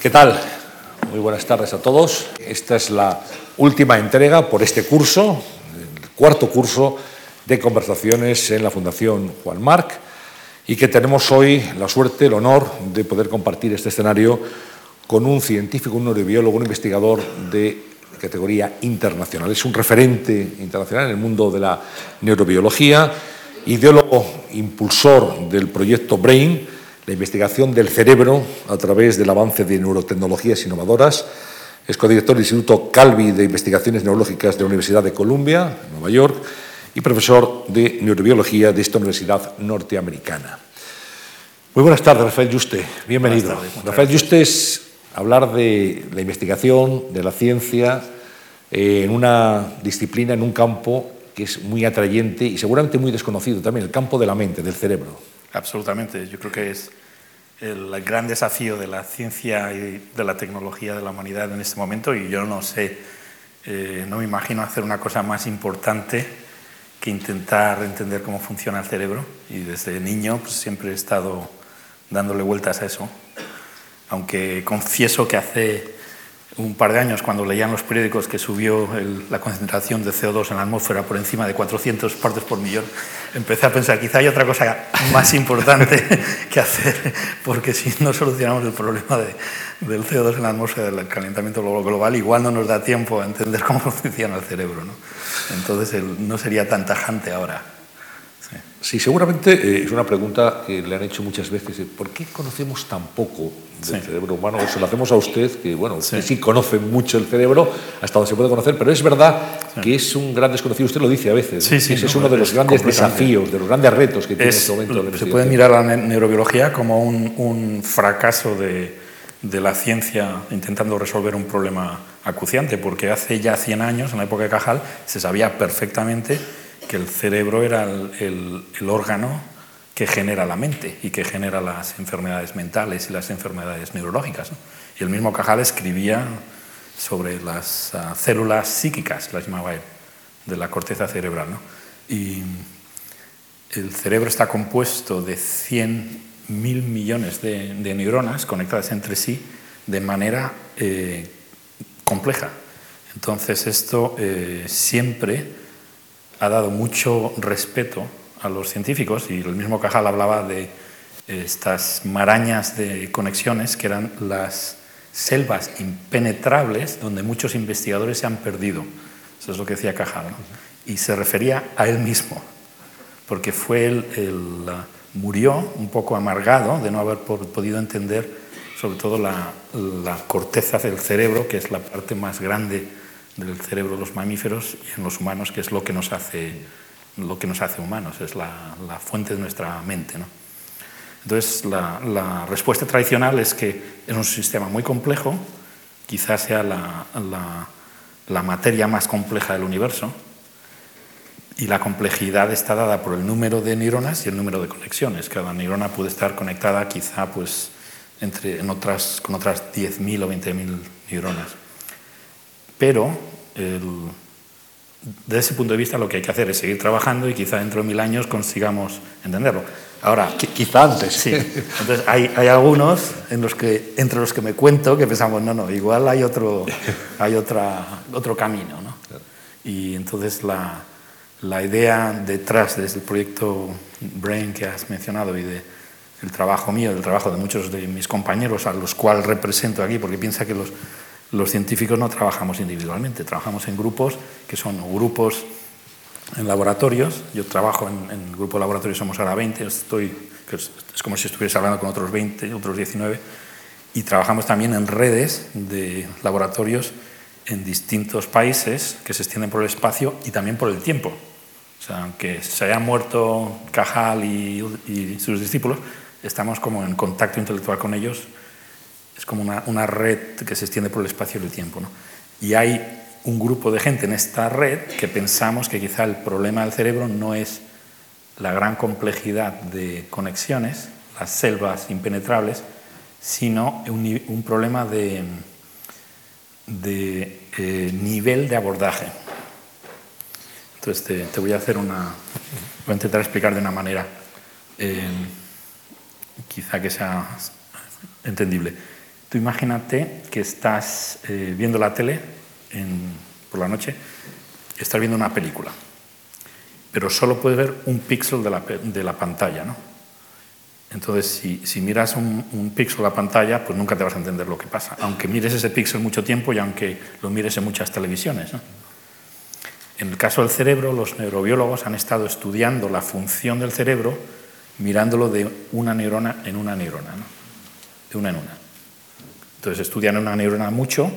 ¿Qué tal? Muy buenas tardes a todos. Esta es la última entrega por este curso, el cuarto curso de conversaciones en la Fundación Juan Marc y que tenemos hoy la suerte, el honor de poder compartir este escenario con un científico, un neurobiólogo, un investigador de categoría internacional. Es un referente internacional en el mundo de la neurobiología, ideólogo impulsor del proyecto BRAIN, la investigación del cerebro a través del avance de neurotecnologías innovadoras. Es codirector del Instituto Calvi de Investigaciones Neurológicas de la Universidad de Columbia, Nueva York, y profesor de neurobiología de esta universidad norteamericana. Muy buenas tardes, Rafael Juste. Bienvenido. Rafael Juste es hablar de la investigación, de la ciencia, eh, en una disciplina, en un campo que es muy atrayente y seguramente muy desconocido también, el campo de la mente, del cerebro. Absolutamente. Yo creo que es el gran desafío de la ciencia y de la tecnología de la humanidad en este momento y yo no sé, eh, no me imagino hacer una cosa más importante que intentar entender cómo funciona el cerebro. Y desde niño pues, siempre he estado dándole vueltas a eso, aunque confieso que hace un par de años, cuando leían los periódicos que subió la concentración de CO2 en la atmósfera por encima de 400 partes por millón, empecé a pensar, quizá hay otra cosa más importante que hacer, porque si no solucionamos el problema del CO2 en la atmósfera, del calentamiento global, igual no nos da tiempo a entender cómo funciona el cerebro. ¿no? Entonces no sería tan tajante ahora. Sí, seguramente eh, es una pregunta que le han hecho muchas veces. ¿Por qué conocemos tan poco del cerebro humano? O se lo hacemos a usted, que bueno, sí. conoce mucho el cerebro, hasta donde se puede conocer, pero es verdad que es un gran desconocido. Usted lo dice a veces. Sí, sí, Ese es uno de los grandes desafíos, de los grandes retos que tiene en este momento. se puede mirar la neurobiología como un, un fracaso de, de la ciencia intentando resolver un problema acuciante, porque hace ya 100 años, en la época de Cajal, se sabía perfectamente que el cerebro era el, órgano que genera la mente y que genera las enfermedades mentales y las enfermedades neurológicas. Y el mismo Cajal escribía sobre las ah, células psíquicas, las llamaba él, de la corteza cerebral. Y el cerebro está compuesto de 100 mil millones de, neuronas conectadas entre sí de manera eh, compleja. Entonces esto eh, siempre ha dado mucho respeto a los científicos y el mismo Cajal hablaba de estas marañas de conexiones que eran las selvas impenetrables donde muchos investigadores se han perdido. Eso es lo que decía Cajal. Y se refería a él mismo, porque fue él, el, murió un poco amargado de no haber podido entender sobre todo la, la corteza del cerebro, que es la parte más grande del cerebro de los mamíferos y en los humanos, que es lo que nos hace, lo que nos hace humanos, es la, fuente de nuestra mente. ¿no? Entonces, la, respuesta tradicional es que es un sistema muy complejo, quizás sea la, la materia más compleja del universo, y la complejidad está dada por el número de neuronas y el número de conexiones. Cada neurona puede estar conectada quizá pues, entre, en otras, con otras 10.000 o 20.000 neuronas. Pero desde ese punto de vista lo que hay que hacer es seguir trabajando y quizá dentro de mil años consigamos entenderlo. Ahora, quizá antes. Sí. Entonces hay, hay, algunos en los que, entre los que me cuento que pensamos, no, no, igual hay otro, hay otra, otro camino. ¿no? Y entonces la, la idea detrás de este proyecto Brain que has mencionado y de el trabajo mío, del trabajo de muchos de mis compañeros a los cuales represento aquí, porque piensa que los los científicos no trabajamos individualmente, trabajamos en grupos que son grupos en laboratorios. Yo trabajo en, el grupo de laboratorios, somos ahora 20, estoy, es, como si estuviese hablando con otros 20, otros 19, y trabajamos también en redes de laboratorios en distintos países que se extienden por el espacio y también por el tiempo. O sea, aunque se haya muerto Cajal y, y sus discípulos, estamos como en contacto intelectual con ellos es como una, red que se extiende por el espacio y el tiempo. Y hay un grupo de gente en esta red que pensamos que quizá el problema del cerebro no es la gran complejidad de conexiones, las selvas impenetrables, sino un, problema de, de eh, nivel de abordaje. Entonces te, voy a hacer una, voy a intentar explicar de una manera eh, quizá que sea entendible. Tú imagínate que estás eh, viendo la tele por la noche, estás viendo una película, pero solo puedes ver un píxel de la, pantalla, ¿no? Entonces, si, miras un, píxel a la pantalla, pues nunca te vas a entender lo que pasa, aunque mires ese píxel mucho tiempo y aunque lo mires en muchas televisiones. En el caso del cerebro, los neurobiólogos han estado estudiando la función del cerebro mirándolo de una neurona en una neurona, de una en una. Entonces estudian una neurona mucho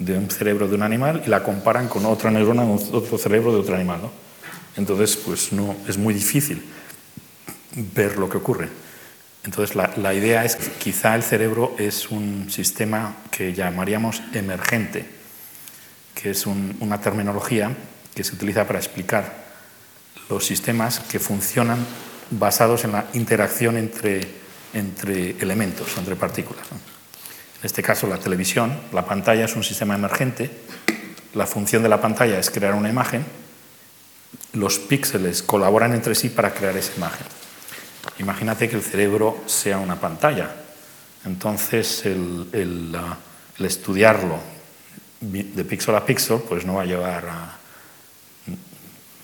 de un cerebro de un animal y la comparan con otra neurona de otro cerebro de otro animal. Entonces, pues no, es muy difícil ver lo que ocurre. Entonces, la, idea es que quizá el cerebro es un sistema que llamaríamos emergente, que es una terminología que se utiliza para explicar los sistemas que funcionan basados en la interacción entre, entre elementos, entre partículas. En este caso, la televisión, la pantalla es un sistema emergente, la función de la pantalla es crear una imagen, los píxeles colaboran entre sí para crear esa imagen. Imagínate que el cerebro sea una pantalla. Entonces, el, estudiarlo de píxel a píxel, pues no va a llevar a,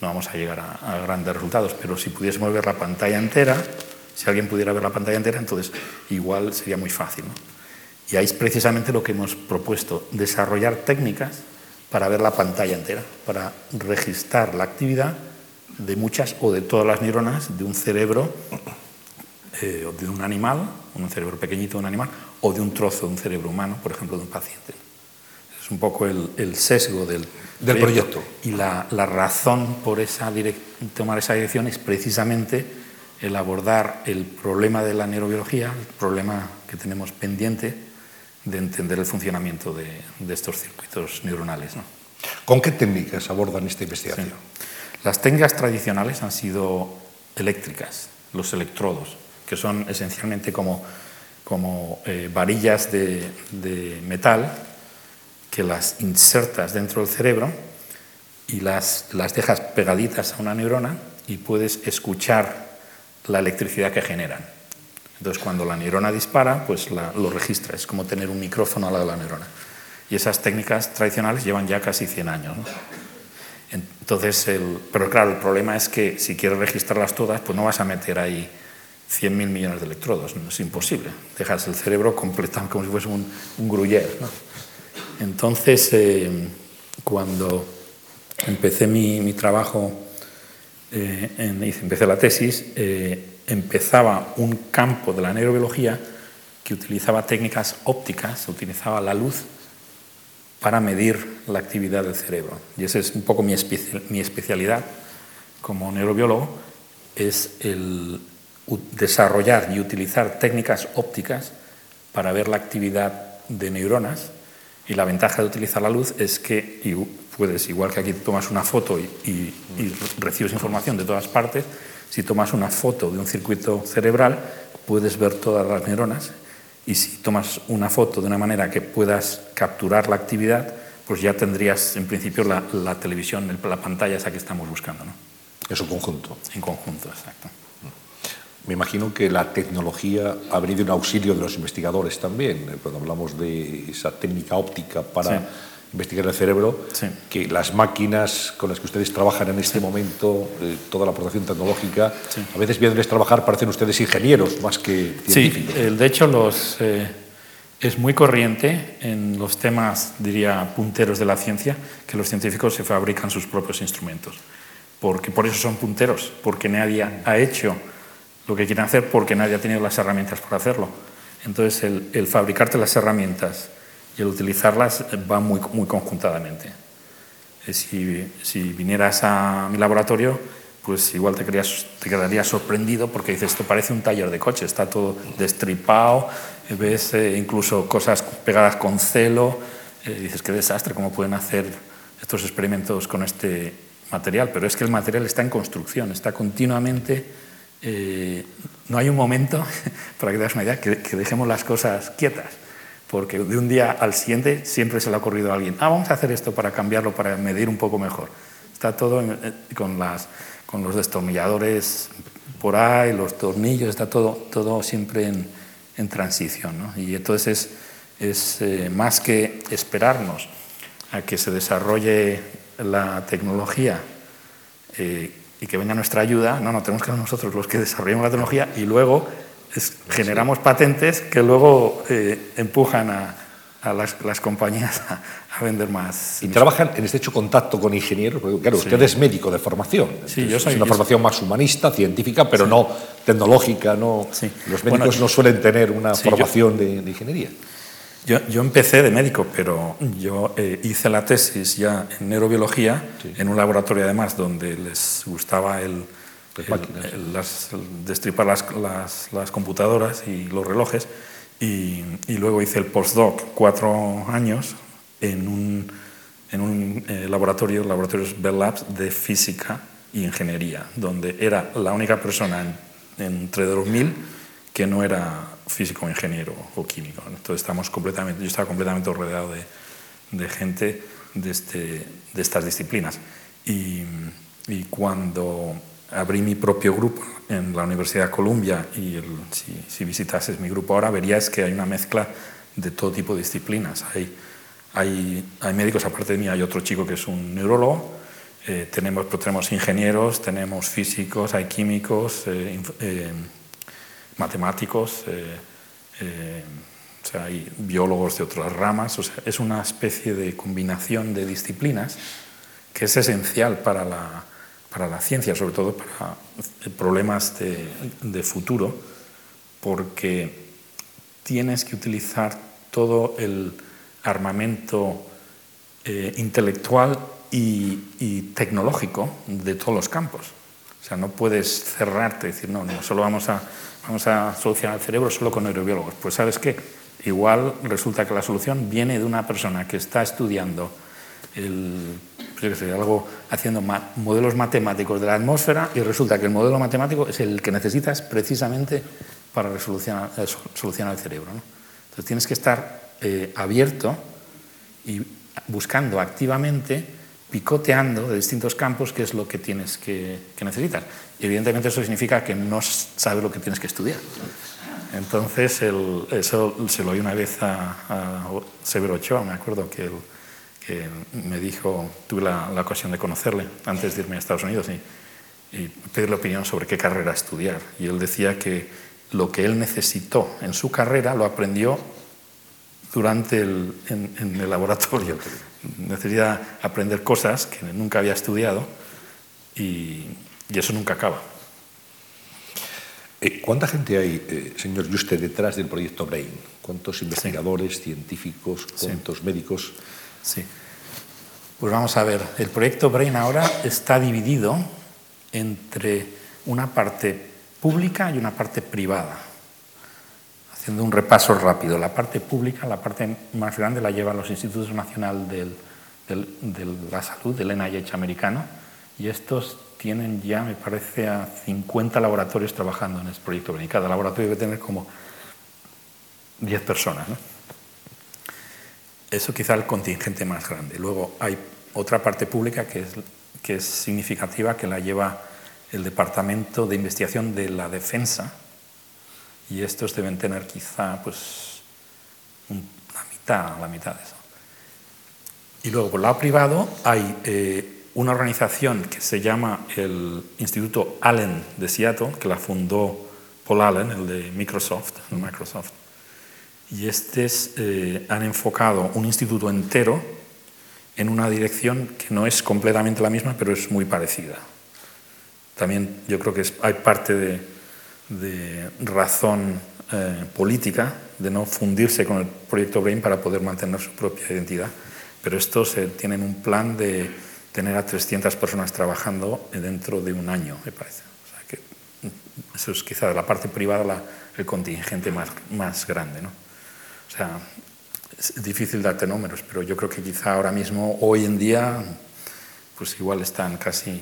no vamos a llegar a, grandes resultados, pero si pudiésemos ver la pantalla entera, si alguien pudiera ver la pantalla entera, entonces igual sería muy fácil. Y ahí es precisamente lo que hemos propuesto, desarrollar técnicas para ver la pantalla entera, para registrar la actividad de muchas o de todas las neuronas de un cerebro eh, de un animal, un cerebro pequeñito de un animal, o de un trozo de un cerebro humano, por ejemplo, de un paciente. Es un poco el, sesgo del, del proyecto. Y la, razón por esa tomar esa dirección es precisamente el abordar el problema de la neurobiología, el problema que tenemos pendiente de entender el funcionamiento de, estos circuitos neuronales. ¿Con qué técnicas abordan esta investigación? Las técnicas tradicionales han sido eléctricas, los electrodos que son esencialmente como, como eh, varillas de, metal que las insertas dentro del cerebro y las, las dejas pegaditas a una neurona y puedes escuchar la electricidad que generan. Entonces, cuando la neurona dispara, pues lo registra. Es como tener un micrófono al lado de la neurona. Y esas técnicas tradicionales llevan ya casi 100 años. Entonces, el, pero claro, el problema es que si quieres registrarlas todas, pues no vas a meter ahí 100.000 millones de electrodos. No es imposible. Dejas el cerebro completamente como si fuese un, un gruyère. Entonces, eh, cuando empecé mi, trabajo, eh, empecé la tesis, eh, empezaba un campo de la neurobiología que utilizaba técnicas ópticas, utilizaba la luz para medir la actividad del cerebro. Y esa es un poco mi, especialidad como neurobiólogo, es el, desarrollar y utilizar técnicas ópticas para ver la actividad de neuronas y la ventaja de utilizar la luz es que puedes, igual que aquí tomas una foto y, recibes información de todas partes, si tomas una foto de un circuito cerebral puedes ver todas las neuronas y si tomas una foto de una manera que puedas capturar la actividad, pues ya tendrías en principio la, televisión, la pantalla esa que estamos buscando. ¿no? Es un conjunto. En conjunto, exacto. Me imagino que la tecnología ha venido en auxilio de los investigadores también, eh, cuando hablamos de esa técnica óptica para investigar el cerebro, que las máquinas con las que ustedes trabajan en este momento, eh, toda la aportación tecnológica, a veces viéndoles trabajar parecen ustedes ingenieros más que científicos. Sí, de hecho los, eh, es muy corriente en los temas, diría, punteros de la ciencia, que los científicos se fabrican sus propios instrumentos. Porque, por eso son punteros, porque nadie ha hecho lo que quieren hacer porque nadie ha tenido las herramientas para hacerlo. Entonces, el, fabricarte las herramientas y el utilizarlas va muy, muy conjuntamente. Eh, si, vinieras a mi laboratorio, pues igual te, quedarías, sorprendido porque dices, esto parece un taller de coche, está todo destripado, eh, ves eh, incluso cosas pegadas con celo, dices, qué desastre, ¿cómo pueden hacer estos experimentos con este material? Pero es que el material está en construcción, está continuamente eh, no hay un momento, para que te das una idea, que, dejemos las cosas quietas, porque de un día al siguiente siempre se le ha ocurrido a alguien, ah, vamos a hacer esto para cambiarlo, para medir un poco mejor. Está todo eh, con, los destornilladores por ahí, los tornillos, está todo, todo siempre en, transición. ¿no? Y entonces es, es eh, más que esperarnos a que se desarrolle la tecnología eh, y que venga nuestra ayuda, no, no, tenemos que ser nosotros los que desarrollemos la tecnología y luego generamos patentes que luego eh, empujan a, las, compañías a, vender más. ¿Y trabajan en estrecho contacto con ingenieros? Porque, claro, usted es médico de formación. Sí, yo soy, es una formación más humanista, científica, pero no tecnológica. No, Los médicos no suelen tener una formación de, ingeniería. Yo, yo, empecé de médico, pero yo eh, hice la tesis ya en neurobiología, en un laboratorio además donde les gustaba el, las, destripar las, las, computadoras y los relojes. Y, y, luego hice el postdoc cuatro años en un, en un eh, laboratorio, laboratorios Bell Labs, de física y ingeniería, donde era la única persona en, entre 2000 que no era físico, ingeniero o químico. Entonces estamos completamente, yo estaba completamente rodeado de, de gente de, este, de estas disciplinas. Y, y cuando abrí mi propio grupo en la Universidad de Columbia y si, si, visitases mi grupo ahora verías que hay una mezcla de todo tipo de disciplinas. Hay, hay, hay médicos, aparte de mí hay otro chico que es un neurólogo, eh, tenemos, pues, tenemos ingenieros, tenemos físicos, hay químicos, eh, eh, matemáticos, o sea, hay biólogos de otras ramas, o sea, es una especie de combinación de disciplinas que es esencial para la, para la ciencia, sobre todo para problemas de, futuro, porque tienes que utilizar todo el armamento eh, intelectual y, tecnológico de todos los campos. O sea, no puedes cerrarte y decir, no, no, solo vamos a, vamos a solucionar el cerebro solo con neurobiólogos. Pues sabes qué, igual resulta que la solución viene de una persona que está estudiando el algo haciendo modelos matemáticos de la atmósfera y resulta que el modelo matemático es el que necesitas precisamente para eh, solucionar el cerebro. Entonces tienes que estar eh, abierto y buscando activamente, picoteando de distintos campos qué es lo que tienes que, necesitar. Y evidentemente eso significa que no sabes lo que tienes que estudiar. Entonces, eso se lo oí una vez a, a Severo Ochoa, me acuerdo que el, que me dijo, tuve la, ocasión de conocerle antes de irme a Estados Unidos y, y, pedirle opinión sobre qué carrera estudiar. Y él decía que lo que él necesitó en su carrera lo aprendió durante el, en, el laboratorio. Necesita aprender cosas que nunca había estudiado y, y eso nunca acaba. Eh, ¿Cuánta gente hay, eh, señor Juste, detrás del proyecto BRAIN? ¿Cuántos investigadores, científicos, cuántos médicos? Sí. Pues vamos a ver, el proyecto Brain ahora está dividido entre una parte pública y una parte privada. Haciendo un repaso rápido, la parte pública, la parte más grande la llevan los Institutos Nacionales de la Salud, del NIH americano, y estos tienen ya, me parece, a 50 laboratorios trabajando en este proyecto Brain. Cada laboratorio debe tener como 10 personas. ¿no? Eso quizá el contingente más grande. Luego hay otra parte pública que es, significativa, que la lleva el Departamento de Investigación de la Defensa, y estos deben tener quizá pues, la mitad, la mitad de eso. Y luego, por el lado privado, hay eh, una organización que se llama el Instituto Allen de Seattle, que la fundó Paul Allen, el de Microsoft, Microsoft y estos eh, han enfocado un instituto entero en una dirección que no es completamente la misma, pero es muy parecida. También yo creo que hay parte de, razón eh, política de no fundirse con el proyecto Brain para poder mantener su propia identidad, pero estos tienen un plan de tener a 300 personas trabajando dentro de un año, me parece. Que mm, eso es quizá de la parte privada el contingente más, más grande. ¿no? O sea, es difícil darte números, pero yo creo que quizá ahora mismo, hoy en día, pues igual están casi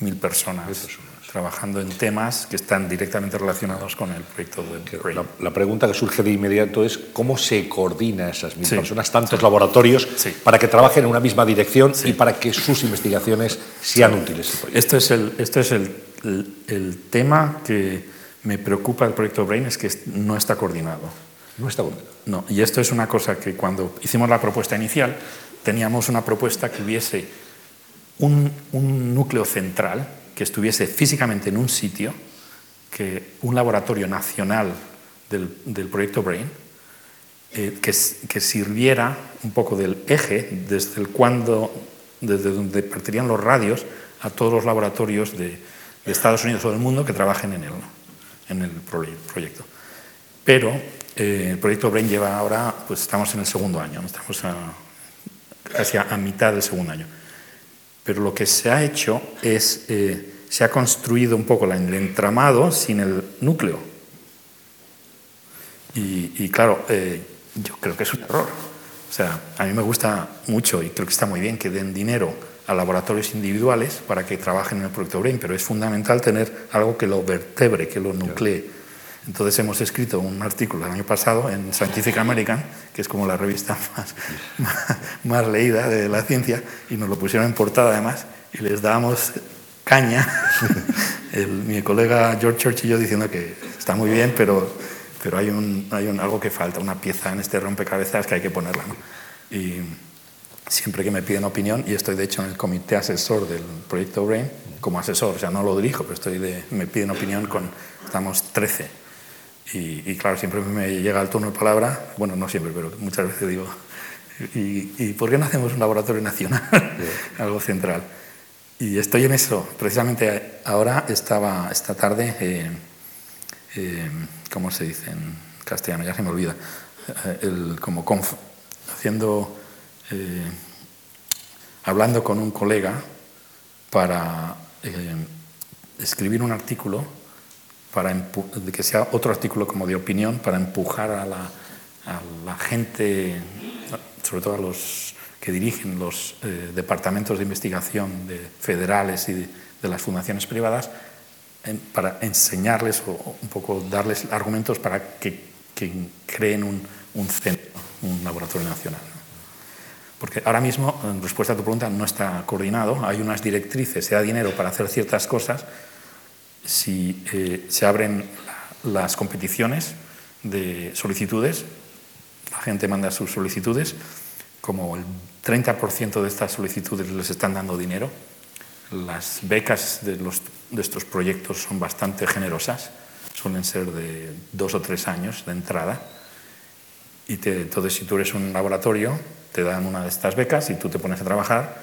mil personas trabajando en temas que están directamente relacionados con el proyecto de la, la, pregunta que surge de inmediato es cómo se coordina esas mil personas, tantos laboratorios, para que trabajen en una misma dirección y para que sus investigaciones sean útiles. Esto es, el, esto es el, el, el tema que me preocupa del proyecto Brain, es que no está coordinado No está coordinado. No, y esto es una cosa que cuando hicimos la propuesta inicial, teníamos una propuesta que hubiese un, un núcleo central, que estuviese físicamente en un sitio, que un laboratorio nacional del, del proyecto BRAIN, eh, que, que, sirviera un poco del eje desde, el cuando, desde donde partirían los radios a todos los laboratorios de, de Estados Unidos o del mundo que trabajen en ¿no? en el proyecto. Pero eh, el proyecto BRAIN lleva ahora, pues estamos en el segundo año, estamos a, casi a, a, mitad del segundo año. Pero lo que se ha hecho es, eh, se ha construido un poco el entramado sin el núcleo. Y, y claro, eh, yo creo que es un error. O sea, a mí me gusta mucho y creo que está muy bien que den dinero a laboratorios individuales para que trabajen en el proyecto BRAIN, pero es fundamental tener algo que lo vertebre, que lo nuclee. Entonces hemos escrito un artículo el año pasado en Scientific American, que es como la revista más, más, más leída de la ciencia, y nos lo pusieron en portada además, y les dábamos caña, el, mi colega George Church y yo diciendo que está muy bien, pero, pero hay, un, hay un, algo que falta, una pieza en este rompecabezas que hay que ponerla. ¿no? Y siempre que me piden opinión, y estoy de hecho en el comité asesor del proyecto BRAIN, como asesor, o sea, no lo dirijo, pero estoy de, me piden opinión con, estamos 13. Y, y, claro, siempre me llega el turno de palabra, bueno, no siempre, pero muchas veces digo, ¿y, y por qué no hacemos un laboratorio nacional? Algo central. Y estoy en eso. Precisamente ahora estaba, esta tarde, eh, eh, ¿cómo se dice en castellano? Ya se me olvida. Eh, el, como conf, haciendo, eh, hablando con un colega para escribir un artículo, para que sea otro artículo como de opinión, para empujar a la, a la gente, sobre todo a los que dirigen los eh, departamentos de investigación de federales y de, de las fundaciones privadas, en, para enseñarles o un poco darles argumentos para que, que creen un, un centro, un laboratorio nacional. Porque ahora mismo, en respuesta a tu pregunta, no está coordinado. Hay unas directrices, se da dinero para hacer ciertas cosas. Si eh, se abren las competiciones de solicitudes, la gente manda sus solicitudes, como el 30% de estas solicitudes les están dando dinero. Las becas de, los, de estos proyectos son bastante generosas, suelen ser de dos o tres años de entrada y te, entonces, si tú eres un laboratorio, te dan una de estas becas y tú te pones a trabajar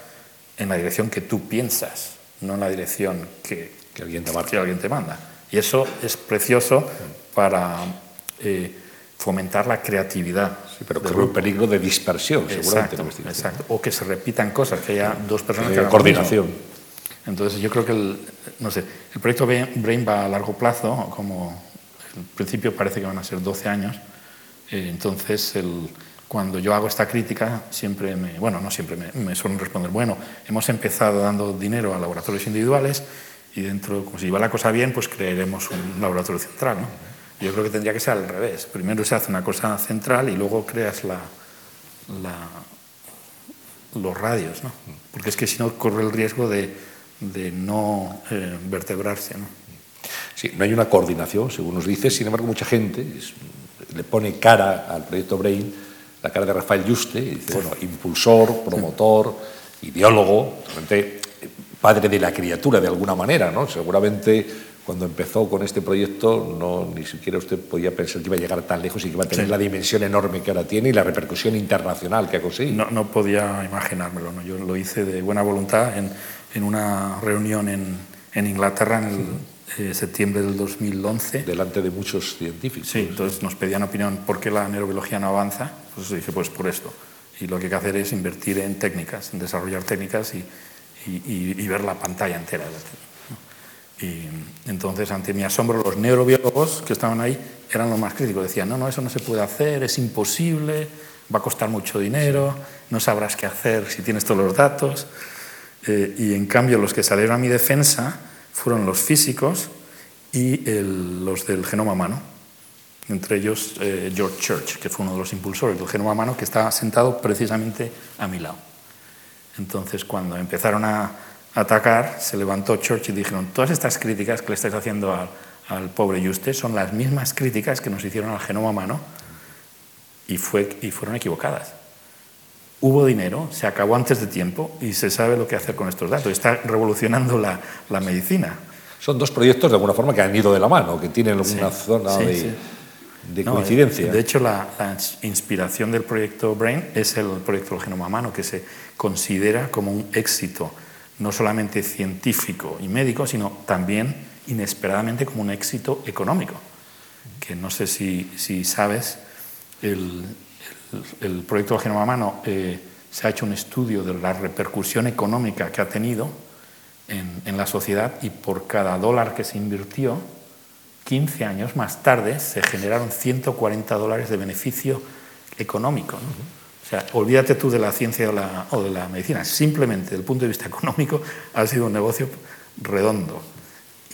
en la dirección que tú piensas, no en la dirección que, que, alguien, te que alguien, te manda. Y eso es precioso para eh, fomentar la creatividad. Sí, pero corre un peligro de dispersión, exacto, seguramente. Exacto. O que se repitan cosas, que haya dos personas que hagan coordinación. Entonces, yo creo que el, no sé, el proyecto Brain va a largo plazo, como en principio parece que van a ser 12 años. Eh, entonces, el, cuando yo hago esta crítica, siempre me, bueno, no siempre me, me, suelen responder, bueno, hemos empezado dando dinero a laboratorios individuales y dentro, como si va la cosa bien, pues crearemos un laboratorio central. ¿no? Yo creo que tendría que ser al revés. Primero se hace una cosa central y luego creas la, la, los radios, ¿no? porque es que si no corre el riesgo de, de no eh, vertebrarse. ¿no? Sí, no hay una coordinación, según nos dice, sin embargo, mucha gente es, le pone cara al proyecto Brain, la cara de Rafael Yuste, y dice, bueno, impulsor, promotor, ideólogo, realmente padre de la criatura de alguna manera, ¿no? Seguramente cuando empezó con este proyecto no ni siquiera usted podía pensar que iba a llegar tan lejos y que iba a tener sí. la dimensión enorme que ahora tiene y la repercusión internacional que ha conseguido. No, no podía imaginármelo, ¿no? Yo lo hice de buena voluntad en, en una reunión en, en Inglaterra en el, sí eh, septiembre del 2011. Delante de muchos científicos. Sí, entonces nos pedían opinión por qué la neurobiología no avanza. Pues dije, pues por esto. Y lo que hay que hacer es invertir en técnicas, en desarrollar técnicas y, y, ver la pantalla entera. Y entonces, ante mi asombro, los neurobiólogos que estaban ahí eran los más críticos. Decían, no, no, eso no se puede hacer, es imposible, va a costar mucho dinero, no sabrás qué hacer si tienes todos los datos. Eh, y en cambio, los que salieron a mi defensa fueron los físicos y los del genoma humano, entre ellos eh, George Church, que fue uno de los impulsores del genoma humano, que estaba sentado precisamente a mi lado. Entonces, cuando empezaron a atacar, se levantó Church y dijeron, todas estas críticas que le estáis haciendo al, al pobre Juste son las mismas críticas que nos hicieron al genoma humano y, fue, y fueron equivocadas. Hubo dinero, se acabó antes de tiempo y se sabe lo que hacer con estos datos. Está revolucionando la, la medicina. Son dos proyectos de alguna forma que han ido de la mano, que tienen alguna zona de, de, coincidencia. de hecho, la, la, inspiración del proyecto BRAIN es el proyecto del genoma humano, que se considera como un éxito no solamente científico y médico, sino también inesperadamente como un éxito económico. Que no sé si, si sabes, el, el, el, proyecto del genoma humano eh, se ha hecho un estudio de la repercusión económica que ha tenido en, en, la sociedad y por cada dólar que se invirtió, 15 años más tarde se generaron 140 dólares de beneficio económico. ¿no? O sea, olvídate tú de la ciencia o, la, o de la medicina, simplemente desde el punto de vista económico ha sido un negocio redondo.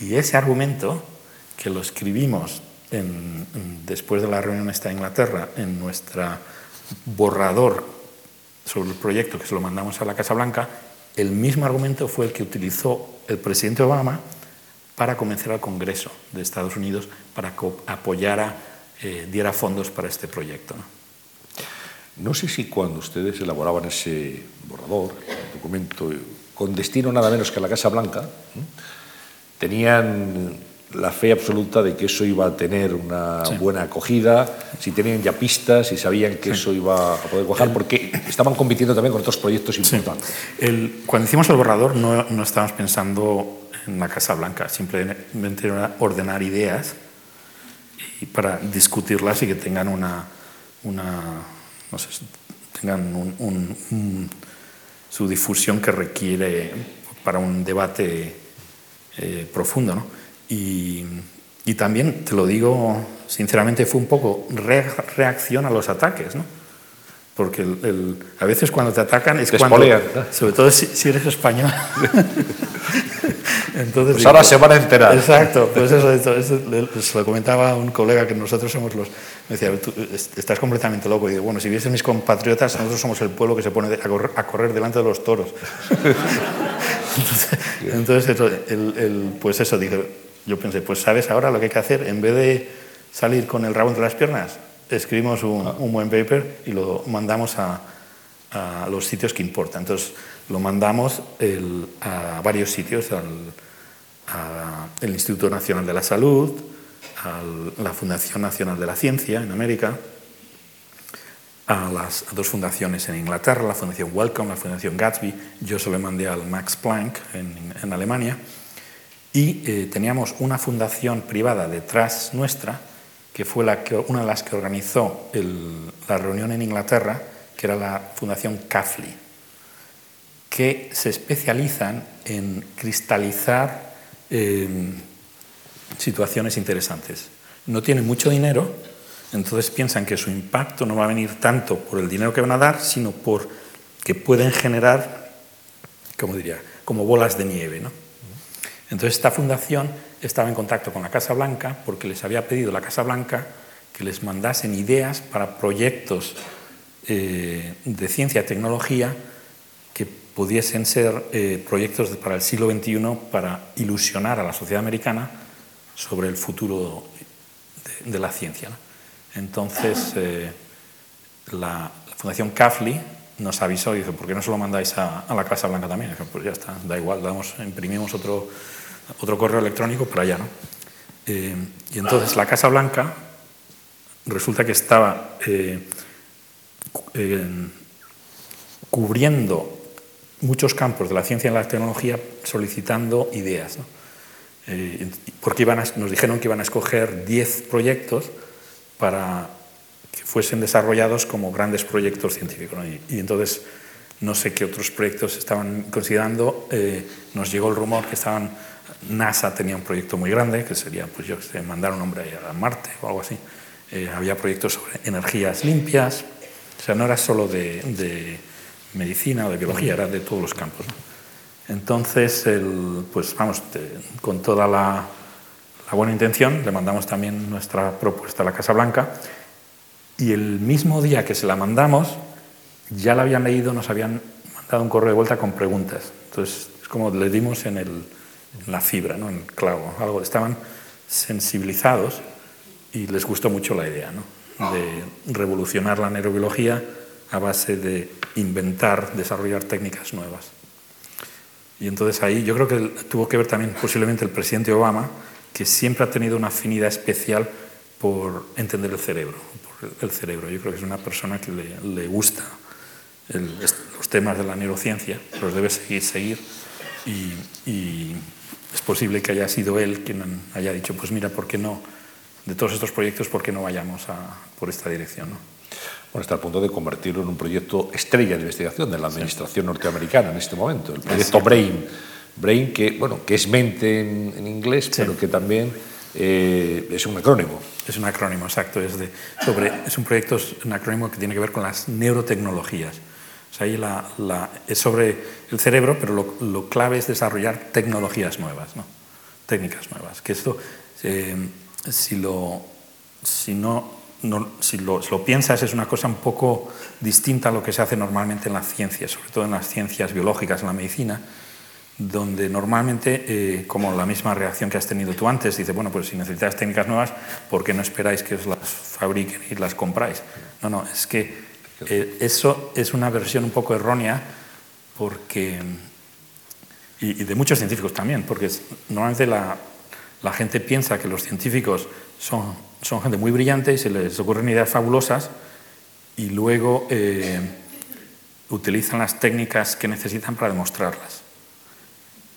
Y ese argumento, que lo escribimos en, después de la reunión esta de Inglaterra en nuestro borrador sobre el proyecto que se lo mandamos a la Casa Blanca, el mismo argumento fue el que utilizó el presidente Obama para convencer al Congreso de Estados Unidos para que apoyara, eh, diera fondos para este proyecto. ¿no? No sé si cuando ustedes elaboraban ese borrador, documento, con destino nada menos que a la Casa Blanca, tenían la fe absoluta de que eso iba a tener una sí. buena acogida, si tenían ya pistas, si sabían que sí. eso iba a poder cuajar, el, porque estaban compitiendo también con otros proyectos importantes. Sí. El, cuando hicimos el borrador no, no, estábamos pensando en la Casa Blanca, simplemente era ordenar ideas y para discutirlas y que tengan una, una no sé, tengan un, un, un, su difusión que requiere para un debate eh, profundo. ¿no? Y, y, también, te lo digo sinceramente, fue un poco re reacción a los ataques. ¿no? Porque el, el, a veces cuando te atacan es te cuando... Espolean, ¿no? Sobre todo si, si eres español. Entonces, pues ahora digo, se van a enterar. Exacto, pues eso, eso, eso, se lo comentaba a un colega que nosotros somos los. Me decía, tú estás completamente loco. Y digo, bueno, si viesen mis compatriotas, nosotros somos el pueblo que se pone a correr, a correr delante de los toros. entonces, entonces eso, el, el, pues eso, dije, yo pensé, pues sabes ahora lo que hay que hacer, en vez de salir con el rabo entre las piernas, escribimos un, ah. un buen paper y lo mandamos a, a los sitios que importan. Entonces, lo mandamos el, a varios sitios, al a Instituto Nacional de la Salud, a la Fundación Nacional de la Ciencia en América, a las a dos fundaciones en Inglaterra, la Fundación Wellcome, la Fundación Gatsby, yo se lo mandé al Max Planck en, en Alemania, y eh, teníamos una fundación privada detrás nuestra, que fue la que, una de las que organizó el, la reunión en Inglaterra, que era la Fundación CAFLI, que se especializan en cristalizar eh, situaciones interesantes. No tienen mucho dinero, entonces piensan que su impacto no va a venir tanto por el dinero que van a dar, sino por que pueden generar, como diría, como bolas de nieve. ¿no? Entonces esta fundación estaba en contacto con la Casa Blanca porque les había pedido la Casa Blanca que les mandasen ideas para proyectos eh, de ciencia y tecnología pudiesen ser eh, proyectos para el siglo XXI para ilusionar a la sociedad americana sobre el futuro de, de la ciencia. ¿no? Entonces, eh, la, la, Fundación CAFLI nos avisó y dice, ¿por qué no se lo mandáis a, a la Casa Blanca también? Dije, pues ya está, da igual, damos, imprimimos otro, otro correo electrónico para allá. ¿no? Eh, y entonces la Casa Blanca resulta que estaba eh, cubriendo muchos campos de la ciencia y la tecnología solicitando ideas. ¿no? Eh, porque iban a, nos dijeron que iban a escoger 10 proyectos para que fuesen desarrollados como grandes proyectos científicos. ¿no? Y, y, entonces no sé qué otros proyectos estaban considerando. Eh, nos llegó el rumor que estaban. NASA tenía un proyecto muy grande, que sería, pues yo sé, mandar un hombre a Marte o algo así. Eh, había proyectos sobre energías limpias. O sea, no era solo de, de medicina o de biología, era de todos los campos. ¿no? Entonces, el, pues vamos, te, con toda la, la, buena intención, le mandamos también nuestra propuesta a la Casa Blanca y el mismo día que se la mandamos, ya la habían leído, nos habían mandado un correo de vuelta con preguntas. Entonces, es como le dimos en, el, en la fibra, ¿no? en el clavo, algo. Estaban sensibilizados y les gustó mucho la idea. ¿no? de revolucionar la neurobiología a base de inventar, desarrollar técnicas nuevas. Y entonces ahí yo creo que tuvo que ver también posiblemente el presidente Obama, que siempre ha tenido una afinidad especial por entender el cerebro. Por el cerebro. Yo creo que es una persona que le, gusta los temas de la neurociencia, los debe seguir, seguir y, es posible que haya sido él quien haya dicho, pues mira, ¿por qué no? De todos estos proyectos, ¿por qué no vayamos por esta dirección? ¿no? Bueno, está al punto de convertirlo en un proyecto estrella de investigación de la administración norteamericana en este momento, el proyecto BRAIN. BRAIN, que, bueno, que es mente en, inglés, pero que también eh, es un acrónimo. Es un acrónimo, exacto. Es, de, sobre, es un proyecto, un acrónimo que tiene que ver con las neurotecnologías. O sea, ahí la, es sobre el cerebro, pero lo, clave es desarrollar tecnologías nuevas, ¿no? técnicas nuevas. Que esto, eh, si, lo, si, no, si lo, lo, piensas, es una cosa un poco distinta a lo que se hace normalmente en las ciencias, sobre todo en las ciencias biológicas, en la medicina, donde normalmente, eh, como la misma reacción que has tenido tú antes, dice, bueno, pues si necesitáis técnicas nuevas, ¿por qué no esperáis que os las fabriquen y las compráis? No, no, es que eh, eso es una versión un poco errónea porque, y, de muchos científicos también, porque normalmente la, la, gente piensa que los científicos son, son, gente muy brillante y se les ocurren ideas fabulosas y luego eh, utilizan las técnicas que necesitan para demostrarlas.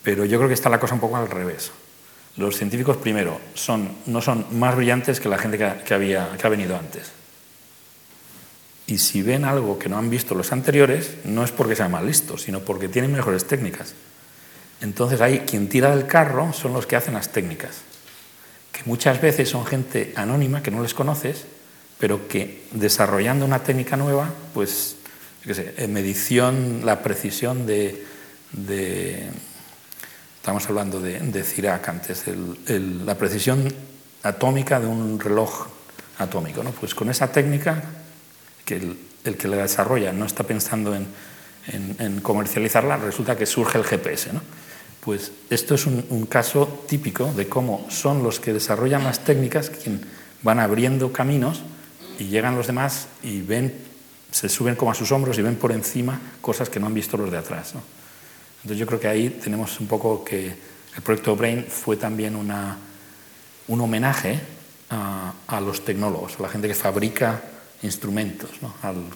Pero yo creo que está la cosa un poco al revés. Los científicos, primero, son, no son más brillantes que la gente que, había, que ha venido antes. Y si ven algo que no han visto los anteriores, no es porque sean más listos, sino porque tienen mejores técnicas. Entonces ahí quien tira del carro son los que hacen las técnicas, que muchas veces son gente anónima que no les conoces, pero que desarrollando una técnica nueva, pues, qué sé, en medición, la precisión de, estamos hablando de, Cirac antes, la precisión atómica de un reloj atómico, ¿no? Pues con esa técnica que el, que la desarrolla no está pensando en, comercializarla, resulta que surge el GPS. ¿no? Pues esto es un, caso típico de cómo son los que desarrollan las técnicas quienes van abriendo caminos y llegan los demás y ven, se suben como a sus hombros y ven por encima cosas que no han visto los de atrás. Entonces yo creo que ahí tenemos un poco que el proyecto Brain fue también una, un homenaje a, los tecnólogos, a la gente que fabrica instrumentos,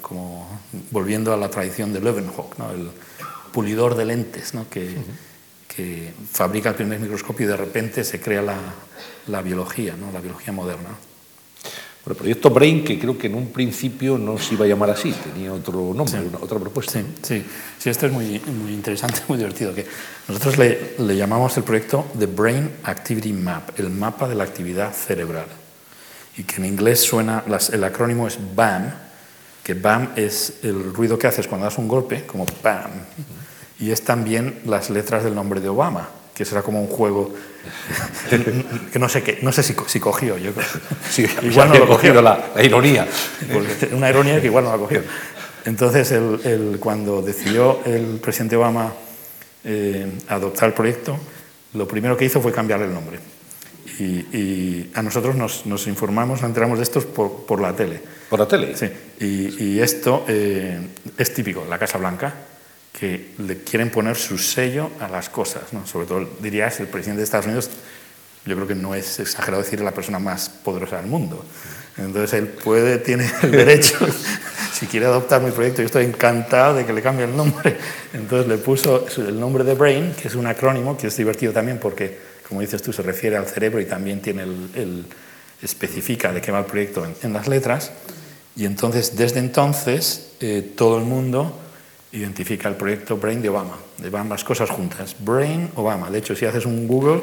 como volviendo a la tradición de Leeuwenhoek, el pulidor de lentes que, que, fabrica el primer microscopio y de repente se crea la, la biología, ¿no? la biología moderna. el proyecto Brain, que creo que en un principio no se iba a llamar así, tenía otro nombre, otra propuesta. Sí, sí, sí, esto es muy, muy interesante, muy divertido. Que nosotros le, le llamamos el proyecto The Brain Activity Map, el mapa de la actividad cerebral y que en inglés suena, el acrónimo es BAM, que BAM es el ruido que haces cuando das un golpe, como BAM, y es también las letras del nombre de Obama, que será como un juego que no sé qué, no sé si, si cogió, yo sí, igual no lo cogió la, ironía, una ironía que igual no la cogió. Entonces, el, cuando decidió el presidente Obama eh, adoptar el proyecto, lo primero que hizo fue cambiarle el nombre y, a nosotros nos, informamos, nos enteramos de esto por, la tele. ¿Por la tele? Sí. Y, esto eh, es típico, la Casa Blanca, que le quieren poner su sello a las cosas. ¿no? Sobre todo, dirías, el presidente de Estados Unidos, yo creo que no es exagerado decir la persona más poderosa del mundo. Entonces él puede, tiene el derecho, si quiere adoptar mi proyecto, yo estoy encantado de que le cambie el nombre. Entonces le puso el nombre de Brain, que es un acrónimo, que es divertido también porque como dices tú, se refiere al cerebro y también tiene el, especifica de qué va el proyecto en, las letras. Y entonces, desde entonces, eh, todo el mundo identifica el proyecto Brain de Obama, de ambas cosas juntas. Brain, Obama. De hecho, si haces un Google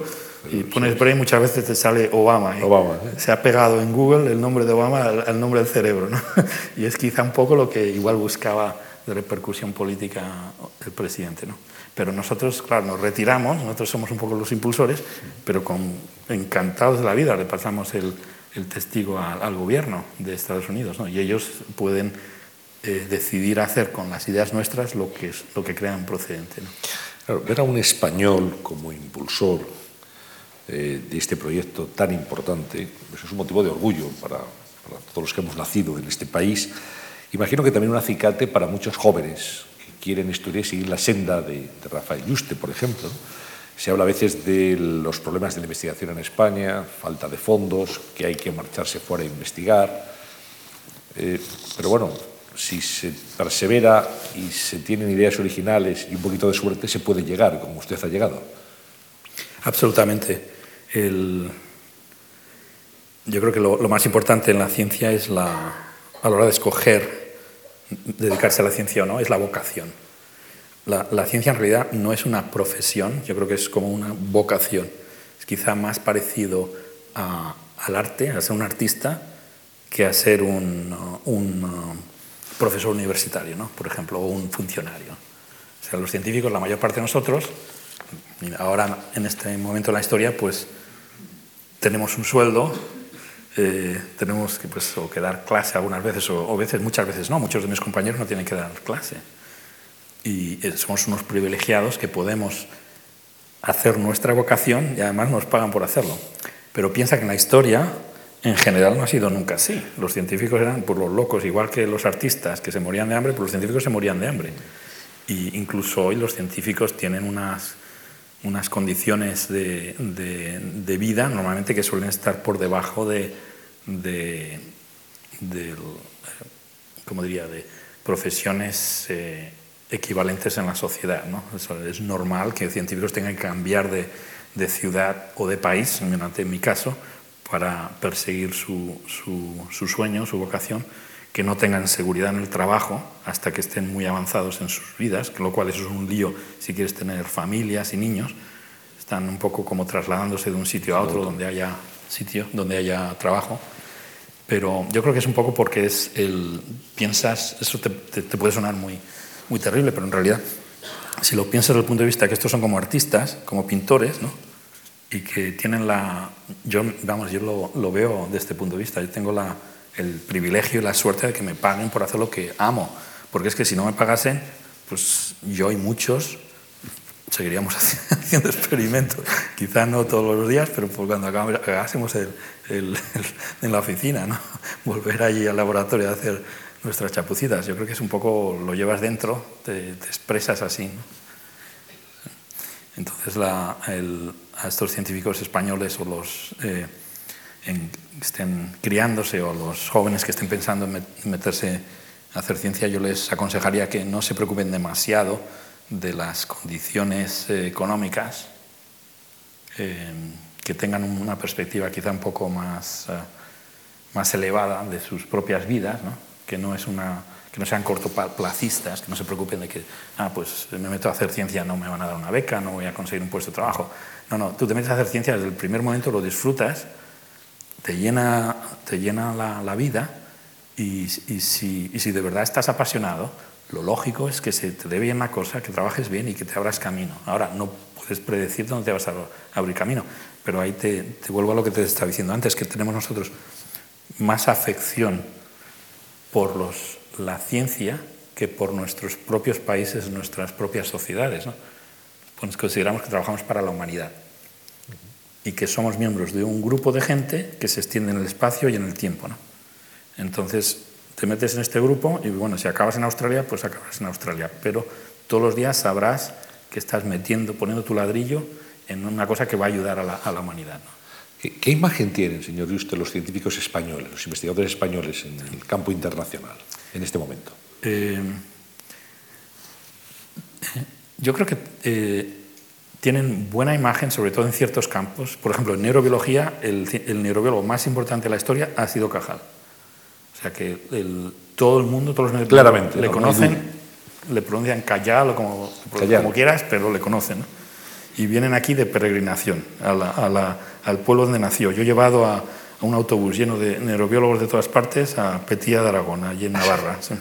y pones Brain, muchas veces te sale Obama. ¿eh? Obama Se ha pegado en Google el nombre de Obama al, nombre del cerebro. ¿no? y es quizá un poco lo que igual buscaba de repercusión política el presidente. ¿no? Pero nosotros, claro, nos retiramos, nosotros somos un poco los impulsores, pero con, encantados de la vida le pasamos el, el testigo al, gobierno de Estados Unidos, ¿no? y ellos pueden eh, decidir hacer con las ideas nuestras lo que, es, lo que crean procedente. Claro, ver a un español como impulsor eh, de este proyecto tan importante pues es un motivo de orgullo para, para todos los que hemos nacido en este país, imagino que también un acicate para muchos jóvenes que quieren estudiar y seguir la senda de, Rafael Yuste, por ejemplo. Se habla a veces de los problemas de la investigación en España, falta de fondos, que hay que marcharse fuera a investigar. Eh, pero bueno, si se persevera y se tienen ideas originales y un poquito de suerte, se puede llegar, como usted ha llegado. Absolutamente. El, yo creo que lo, más importante en la ciencia es la, a la hora de escoger dedicarse a la ciencia o no, es la vocación. La, la, ciencia en realidad no es una profesión, yo creo que es como una vocación. Es quizá más parecido al arte, a ser un artista, que a ser un, un profesor universitario, ¿no? por ejemplo, o un funcionario. O sea, los científicos, la mayor parte de nosotros, ahora en este momento de la historia, pues tenemos un sueldo eh, tenemos que, pues, o que dar clase algunas veces, o, veces, muchas veces no. Muchos de mis compañeros no tienen que dar clase. Y eh, somos unos privilegiados que podemos hacer nuestra vocación y además nos pagan por hacerlo. Pero piensa que en la historia, en general, no ha sido nunca así. Los científicos eran por los locos, igual que los artistas que se morían de hambre, pues los científicos se morían de hambre. Y incluso hoy los científicos tienen unas, unas condiciones de, de, de vida normalmente que suelen estar por debajo de, de, como diría, de profesiones eh, equivalentes en la sociedad. ¿no? es normal que científicos tengan que cambiar de, de ciudad o de país, en mi caso, para perseguir su, su, su, sueño, su vocación, que no tengan seguridad en el trabajo hasta que estén muy avanzados en sus vidas, lo cual eso es un lío si quieres tener familias y niños. Están un poco como trasladándose de un sitio a otro donde haya sitio, donde haya trabajo. Pero yo creo que es un poco porque es el, piensas, eso te, puede sonar muy, muy terrible, pero en realidad, si lo piensas desde el punto de vista que estos son como artistas, como pintores, ¿no? Y que tienen la... Yo, vamos, yo lo, lo veo desde este punto de vista, yo tengo la, el privilegio y la suerte de que me paguen por hacer lo que amo, porque es que si no me pagasen, pues yo y muchos seguiríamos haciendo experimentos, quizás no todos los días, pero cuando hagásemos el, en la oficina, ¿no? volver allí al laboratorio a hacer nuestras chapucitas. Yo creo que es un poco, lo llevas dentro, te, expresas así. Entonces la, a estos científicos españoles o los eh, que estén criándose o los jóvenes que estén pensando en meterse a hacer ciencia, yo les aconsejaría que no se preocupen demasiado de las condiciones eh, económicas, eh, que tengan una perspectiva quizá un poco más, eh, más elevada de sus propias vidas, ¿no? que, no es una, que no sean cortoplacistas, que no se preocupen de que, ah, pues me meto a hacer ciencia, no me van a dar una beca, no voy a conseguir un puesto de trabajo. No, no, tú te metes a hacer ciencia desde el primer momento, lo disfrutas, te llena, te llena la, vida y, si, y si de verdad estás apasionado, lo lógico es que se te dé bien la cosa, que trabajes bien y que te abras camino. Ahora, no puedes predecir dónde te vas a abrir camino, pero ahí te, te vuelvo a lo que te estaba diciendo antes, que tenemos nosotros más afección por los, la ciencia que por nuestros propios países, nuestras propias sociedades. ¿no? Pues consideramos que trabajamos para la humanidad y que somos miembros de un grupo de gente que se extiende en el espacio y en el tiempo. ¿no? Entonces, te metes en este grupo y bueno, si acabas en Australia, pues acabas en Australia, pero todos los días sabrás que estás metiendo, poniendo tu ladrillo en una cosa que va a ayudar a la, a la humanidad. ¿Qué, imagen tienen, señor Juste, los científicos españoles, los investigadores españoles en el campo internacional en este momento? Eh, yo creo que eh, tienen buena imagen, sobre todo en ciertos campos. Por ejemplo, en neurobiología, el, el neurobiólogo más importante de la historia ha sido Cajal. O sea que el, todo el mundo, todos los Claramente, le conocen, le pronuncian Callal o como, como quieras, pero le conocen. Y vienen aquí de peregrinación a la, a la, al pueblo donde nació. Yo he llevado a, a, un autobús lleno de neurobiólogos de todas partes a Petía de Aragón, allí en Navarra. ¿sí?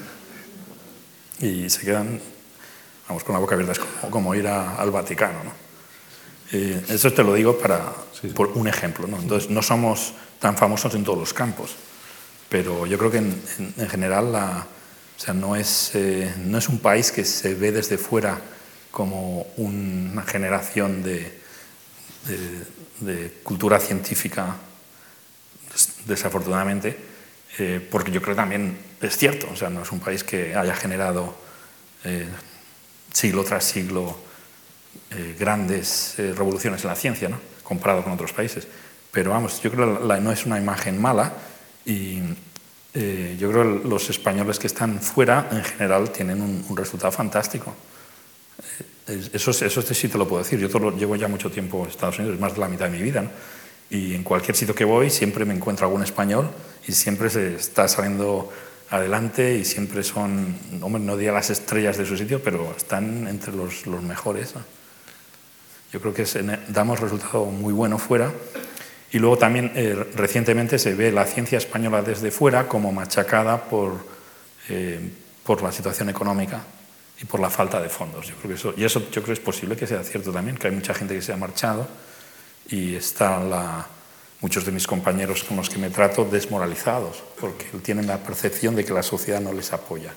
Y se quedan, vamos, con la boca abierta, es como, como ir a, al Vaticano. ¿no? Eso te lo digo para, sí, sí. por un ejemplo. ¿no? Entonces, no somos tan famosos en todos los campos pero yo creo que en, en, en general la, o sea, no, es, eh, no es un país que se ve desde fuera como una generación de, de, de cultura científica, desafortunadamente. eh, porque yo creo que también es cierto, o sea, no es un país que haya generado eh, siglo tras siglo eh, grandes revoluciones en la ciencia, ¿no? comparado con otros países. Pero vamos, yo creo que no es una imagen mala y yo creo que los españoles que están fuera en general tienen un, resultado fantástico. Eso, eso sí te lo puedo decir. Yo todo, llevo ya mucho tiempo en Estados Unidos, más de la mitad de mi vida. ¿no? Y en cualquier sitio que voy siempre me encuentro algún español y siempre se está saliendo adelante y siempre son, hombre, no diría las estrellas de su sitio, pero están entre los, mejores. Yo creo que damos resultado muy bueno fuera. Y luego también eh, recientemente se ve la ciencia española desde fuera como machacada por, eh, por la situación económica y por la falta de fondos. Yo creo que eso, y eso yo creo que es posible que sea cierto también, que hay mucha gente que se ha marchado y está la, muchos de mis compañeros con los que me trato desmoralizados, porque tienen la percepción de que la sociedad no les apoya.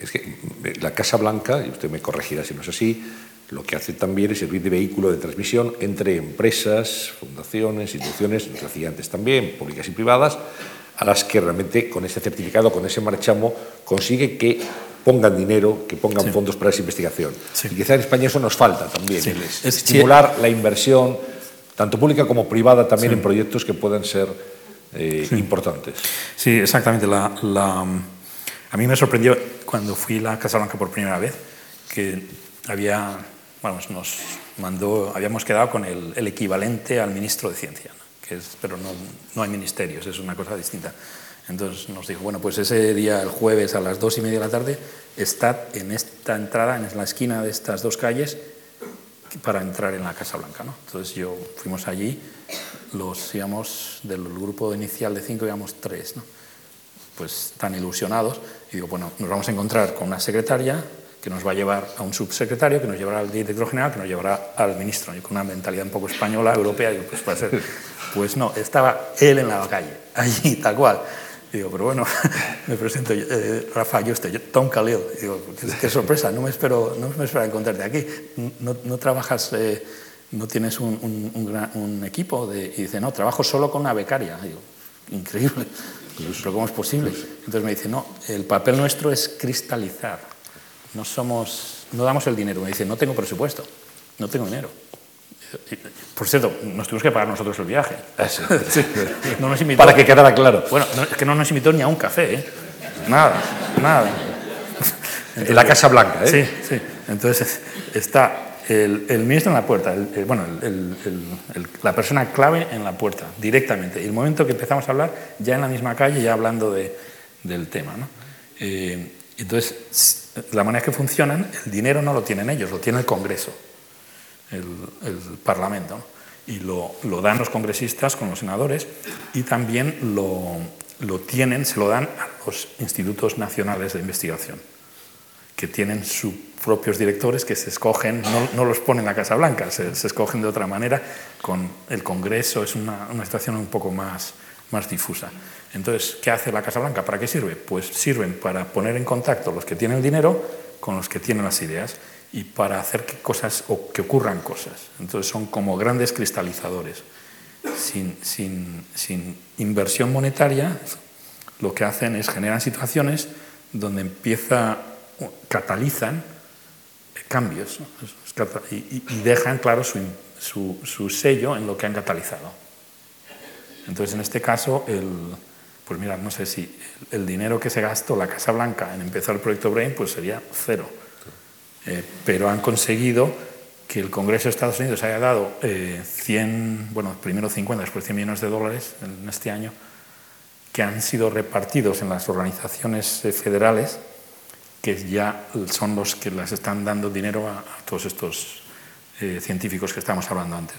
Es que eh, la Casa Blanca, y usted me corregirá si no es así, lo que hace también es servir de vehículo de transmisión entre empresas, fundaciones, instituciones, antes también, públicas y privadas, a las que realmente con ese certificado, con ese marchamo, consigue que pongan dinero, que pongan fondos para esa investigación. Y quizá en España eso nos falta también, estimular la inversión, tanto pública como privada, también en proyectos que puedan ser eh, importantes. Sí, exactamente. La, a mí me sorprendió cuando fui a la Casa Blanca por primera vez que había, bueno, nos mandó, habíamos quedado con el, equivalente al ministro de Ciencia, que es, pero no, no hay ministerios, es una cosa distinta. Entonces nos dijo, bueno, pues ese día, el jueves a las dos y media de la tarde, estad en esta entrada, en la esquina de estas dos calles, para entrar en la Casa Blanca. ¿no? Entonces yo fuimos allí, los íbamos, del grupo inicial de cinco íbamos tres, ¿no? pues tan ilusionados, y digo, bueno, nos vamos a encontrar con una secretaria que nos va a llevar a un subsecretario, que nos llevará al director general, que nos llevará al ministro, y con una mentalidad un poco española, europea, digo, pues puede ser. Pues no, estaba él en la calle, allí, tal cual. Digo, pero bueno, me presento, eh, Rafa yo estoy Tom Khalil. Digo, qué, sorpresa, no me espero, no me espero encontrarte aquí. No, no trabajas, eh, no tienes un, un, un, equipo. De, y dice, no, trabajo solo con una becaria. Digo, increíble, pero ¿cómo es posible? Entonces me dice, no, el papel nuestro es cristalizar. No somos, no damos el dinero. Me dice, no tengo presupuesto, no tengo dinero. Por cierto, nos tuvimos que pagar nosotros el viaje. Ah, Para que quedara claro. Bueno, es que no nos invitó ni a un café, ¿eh? Nada, nada. en la Casa Blanca, ¿eh? Sí, sí. Entonces está el, ministro en la puerta, bueno, la persona clave en la puerta, directamente. Y el momento que empezamos a hablar, ya en la misma calle, ya hablando del tema. ¿no? Eh, entonces, la manera que funcionan, el dinero no lo tienen ellos, lo tiene el Congreso el, Parlamento. Y lo, lo, dan los congresistas con los senadores y también lo, lo, tienen, se lo dan a los institutos nacionales de investigación, que tienen sus propios directores que se escogen, no, no los ponen en la Casa Blanca, se, escogen de otra manera, con el Congreso es una, una situación un poco más, más difusa. Entonces, ¿qué hace la Casa Blanca? ¿Para qué sirve? Pues sirven para poner en contacto los que tienen el dinero con los que tienen las ideas y para hacer que cosas o que ocurran cosas. Entonces son como grandes cristalizadores. Sin, sin, sin inversión monetaria, lo que hacen es generar situaciones donde empieza, catalizan cambios y, dejan claro su, su, su, sello en lo que han catalizado. Entonces, en este caso, el, pues mira, no sé si el dinero que se gastó la Casa Blanca en empezar el proyecto Brain, pues sería cero eh, pero han conseguido que el Congreso de Estados Unidos haya dado 100, eh, bueno, primero 50, después 100 millones de dólares en este año, que han sido repartidos en las organizaciones eh, federales, que ya son los que les están dando dinero a, todos estos científicos que estamos hablando antes.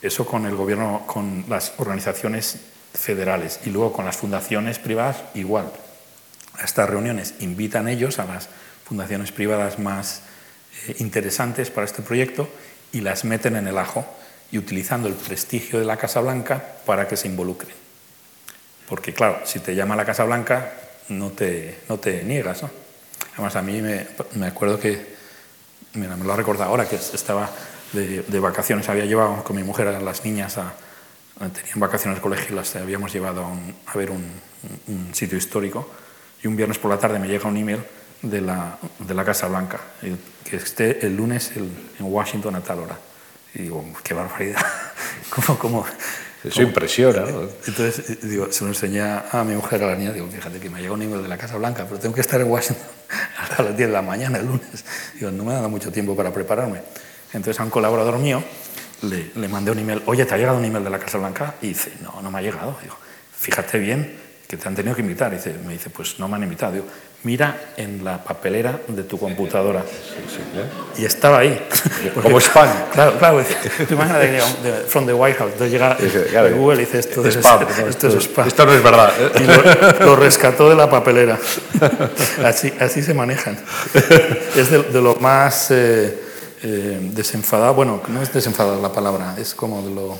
Eso con el gobierno, con las organizaciones federales y luego con las fundaciones privadas igual. A estas reuniones invitan ellos a las fundaciones privadas más eh, interesantes para este proyecto y las meten en el ajo y utilizando el prestigio de la Casa Blanca para que se involucren. Porque claro, si te llama la Casa Blanca, no te, no te niegas. ¿no? Además, a mí me, me acuerdo que, mira, me lo ha recordado ahora, que estaba de, de, vacaciones, había llevado con mi mujer a las niñas a, tenían vacaciones colegio, las habíamos llevado a, ver un, sitio histórico y un viernes por la tarde me llega un email de la, de la Casa Blanca, que esté el lunes en Washington a tal hora. Y digo, qué barbaridad. ¿Cómo, cómo, Eso impresiona. Entonces, eh, digo, se lo enseñé a mi mujer, a la niña, digo, fíjate que me llega un email de la Casa Blanca, pero tengo que estar en Washington hasta las 10 de la mañana el lunes. Digo, no me ha dado mucho tiempo para prepararme. Entonces a un colaborador mío le, le, mandé un email, oye, ¿te ha llegado un email de la Casa Blanca? Y dice, no, no me ha llegado. Digo, fíjate bien que te han tenido que invitar. Y dice, me dice, pues no me han invitado. Digo, mira en la papelera de tu computadora. Y estaba ahí. Como spam. Claro, claro. Tú imagínate que from the White House, entonces llega claro, Google y dice, esto es, spam, esto, es spam. Esto no es verdad. Y lo, rescató de la papelera. Así, así se manejan. Es de, de lo más... Eh, eh, desenfadado, bueno, no es desenfadada la palabra, es como de lo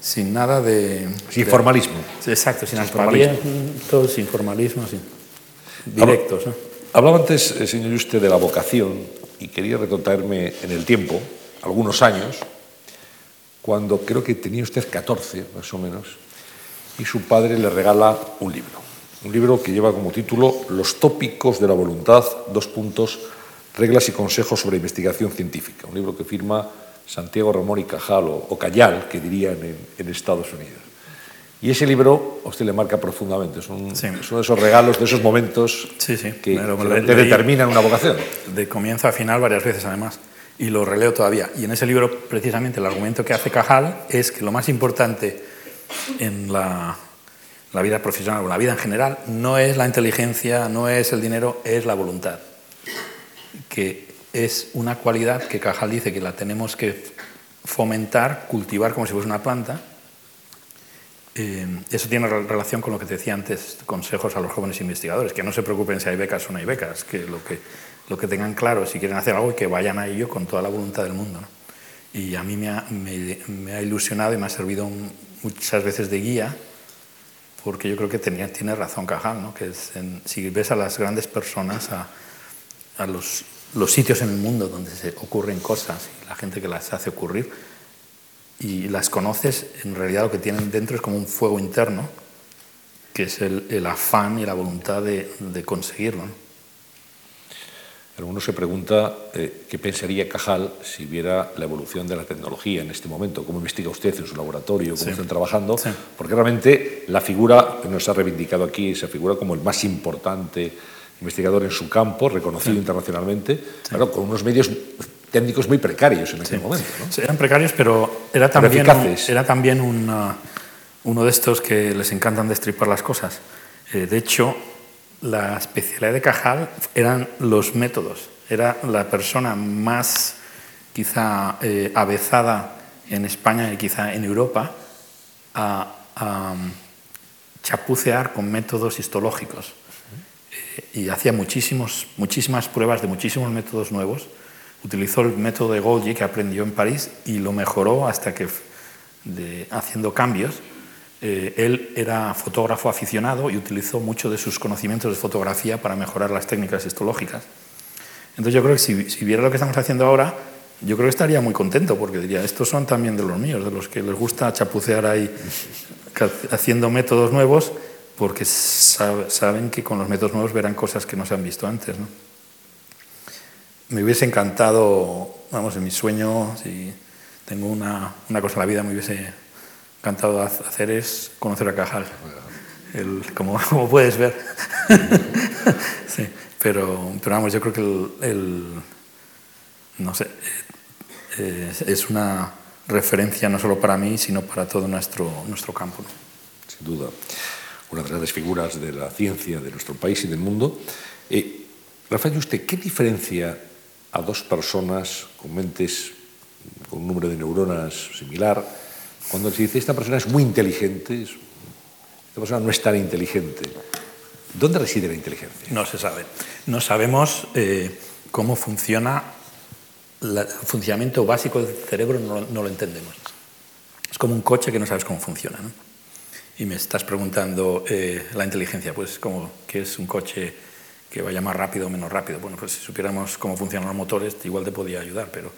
sin nada de... Sin formalismo. Exacto, sin formalismo. sin formalismo, sin directos. Hablaba antes, eh, señor usted, de la vocación y quería retrotraerme en el tiempo, algunos años, cuando creo que tenía usted 14, más o menos, y su padre le regala un libro. Un libro que lleva como título Los tópicos de la voluntad, dos puntos, Reglas y consejos sobre investigación científica, un libro que firma Santiago Ramón y Cajal o, Cayal, que dirían en, Estados Unidos. Y ese libro a usted le marca profundamente, son, son esos regalos, de esos momentos que, determinan una vocación. De comienzo a final varias veces además, y lo releo todavía. Y en ese libro precisamente el argumento que hace Cajal es que lo más importante en la, la vida profesional o la vida en general no es la inteligencia, no es el dinero, es la voluntad que es una cualidad que Cajal dice que la tenemos que fomentar, cultivar como si fuese una planta. Eh, eso tiene relación con lo que te decía antes, consejos a los jóvenes investigadores, que no se preocupen si hay becas o no hay becas, que lo que, lo que tengan claro si quieren hacer algo que vayan a ello con toda la voluntad del mundo. Y a mí me ha, me, ha, ilusionado y me ha servido muchas veces de guía, porque yo creo que tenía, tiene razón Cajal, ¿no? que si ves a las grandes personas, a, a los los sitios en el mundo donde se ocurren cosas y la gente que las hace ocurrir y las conoces, en realidad lo que tienen dentro es como un fuego interno, que es el, afán y la voluntad de, conseguirlo. Alguno se pregunta eh, qué pensaría Cajal si viera la evolución de la tecnología en este momento, cómo investiga usted en su laboratorio, cómo están trabajando, porque realmente la figura que nos ha reivindicado aquí, esa figura como el más importante investigador en su campo, reconocido internacionalmente, claro, con unos medios técnicos muy precarios en aquel momento. ¿no? eran precarios, pero era también, era también uno de estos que les encantan destripar las cosas. Eh, de hecho, la especialidad de Cajal eran los métodos. Era la persona más quizá eh, avezada en España y quizá en Europa a, a chapucear con métodos histológicos y hacía muchísimos, muchísimas pruebas de muchísimos métodos nuevos. Utilizó el método de Golgi que aprendió en París y lo mejoró hasta que, haciendo cambios, eh, él era fotógrafo aficionado y utilizó mucho de sus conocimientos de fotografía para mejorar las técnicas histológicas. Entonces yo creo que si, si viera lo que estamos haciendo ahora, yo creo que estaría muy contento porque diría, estos son también de los míos, de los que les gusta chapucear ahí haciendo métodos nuevos porque saben que con los métodos nuevos verán cosas que no se han visto antes. ¿no? Me hubiese encantado, vamos, en mi sueño, si tengo una, una cosa en la vida, me hubiese encantado hacer es conocer a Cajal, como, puedes ver. sí, pero, pero, vamos, yo creo que el, no sé, eh, es una referencia no solo para mí, sino para todo nuestro, nuestro campo. Sin duda una de las grandes figuras de la ciencia de nuestro país y del mundo. Eh, Rafael, ¿usted qué diferencia a dos personas con mentes, con un número de neuronas similar, cuando se dice esta persona es muy inteligente, esta persona no es tan inteligente? ¿Dónde reside la inteligencia? No se sabe. No sabemos eh, cómo funciona, el funcionamiento básico del cerebro no, no, lo entendemos. Es como un coche que no sabes cómo funciona. ¿no? y me estás preguntando eh, la inteligencia, pues como que es un coche que vaya más rápido o menos rápido. Bueno, pues si supiéramos cómo funcionan los motores, igual te podía ayudar, pero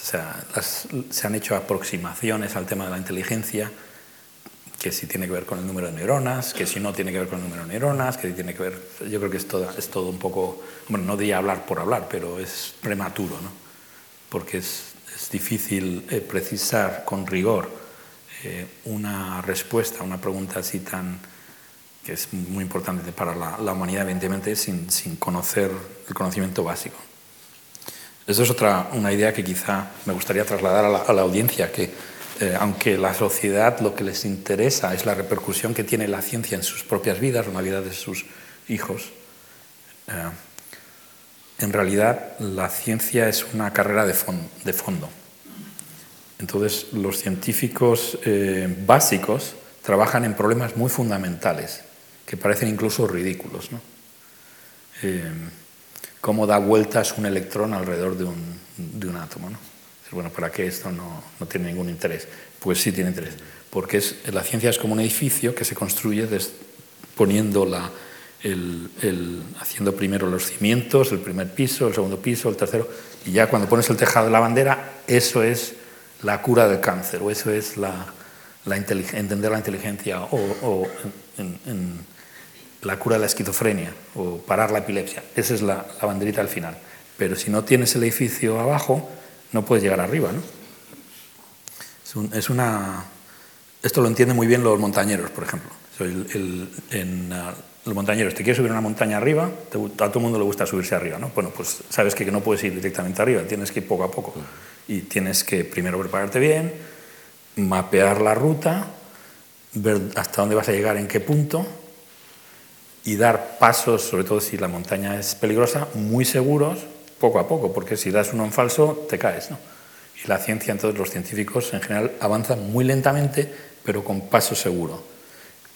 se han hecho aproximaciones al tema de la inteligencia, que si tiene que ver con el número de neuronas, que si no tiene que ver con el número de neuronas, que si tiene que ver... Yo creo que es todo, es todo un poco... Bueno, no diría hablar por hablar, pero es prematuro, ¿no? Porque es, es difícil eh, precisar con rigor eh, una respuesta a una pregunta así tan que es muy importante para la, la humanidad, evidentemente, sin, sin, conocer el conocimiento básico. Eso es otra, una idea que quizá me gustaría trasladar a la, a la audiencia, que eh, aunque la sociedad lo que les interesa es la repercusión que tiene la ciencia en sus propias vidas en la vida de sus hijos, eh, en realidad la ciencia es una carrera de, de fondo. Entonces los científicos eh, básicos trabajan en problemas muy fundamentales que parecen incluso ridículos. ¿no? cómo da vueltas un electrón alrededor de un, de un átomo. ¿no? bueno, ¿para qué esto no, no, tiene ningún interés? Pues sí tiene interés, porque es, la ciencia es como un edificio que se construye poniendo la, el, el, haciendo primero los cimientos, el primer piso, el segundo piso, el tercero, y ya cuando pones el tejado de la bandera, eso es la cura del cáncer, o eso es la, la entender la inteligencia, o, la cura de la esquizofrenia, o parar la epilepsia. Esa es la, banderita al final. Pero si no tienes el edificio abajo, no puedes llegar arriba. ¿no? Es, un, es, una... Esto lo entienden muy bien los montañeros, por ejemplo. El, el, uh, los montañeros, te quieres subir una montaña arriba, a todo el mundo le gusta subirse arriba. ¿no? Bueno, pues sabes que no puedes ir directamente arriba, tienes que ir poco a poco. Y tienes que primero prepararte bien, mapear la ruta, ver hasta dónde vas a llegar, en qué punto, y dar pasos, sobre todo si la montaña es peligrosa, muy seguros poco a poco, porque si das uno en falso, te caes. ¿no? Y la ciencia, entonces los científicos en general avanzan muy lentamente, pero con paso seguro,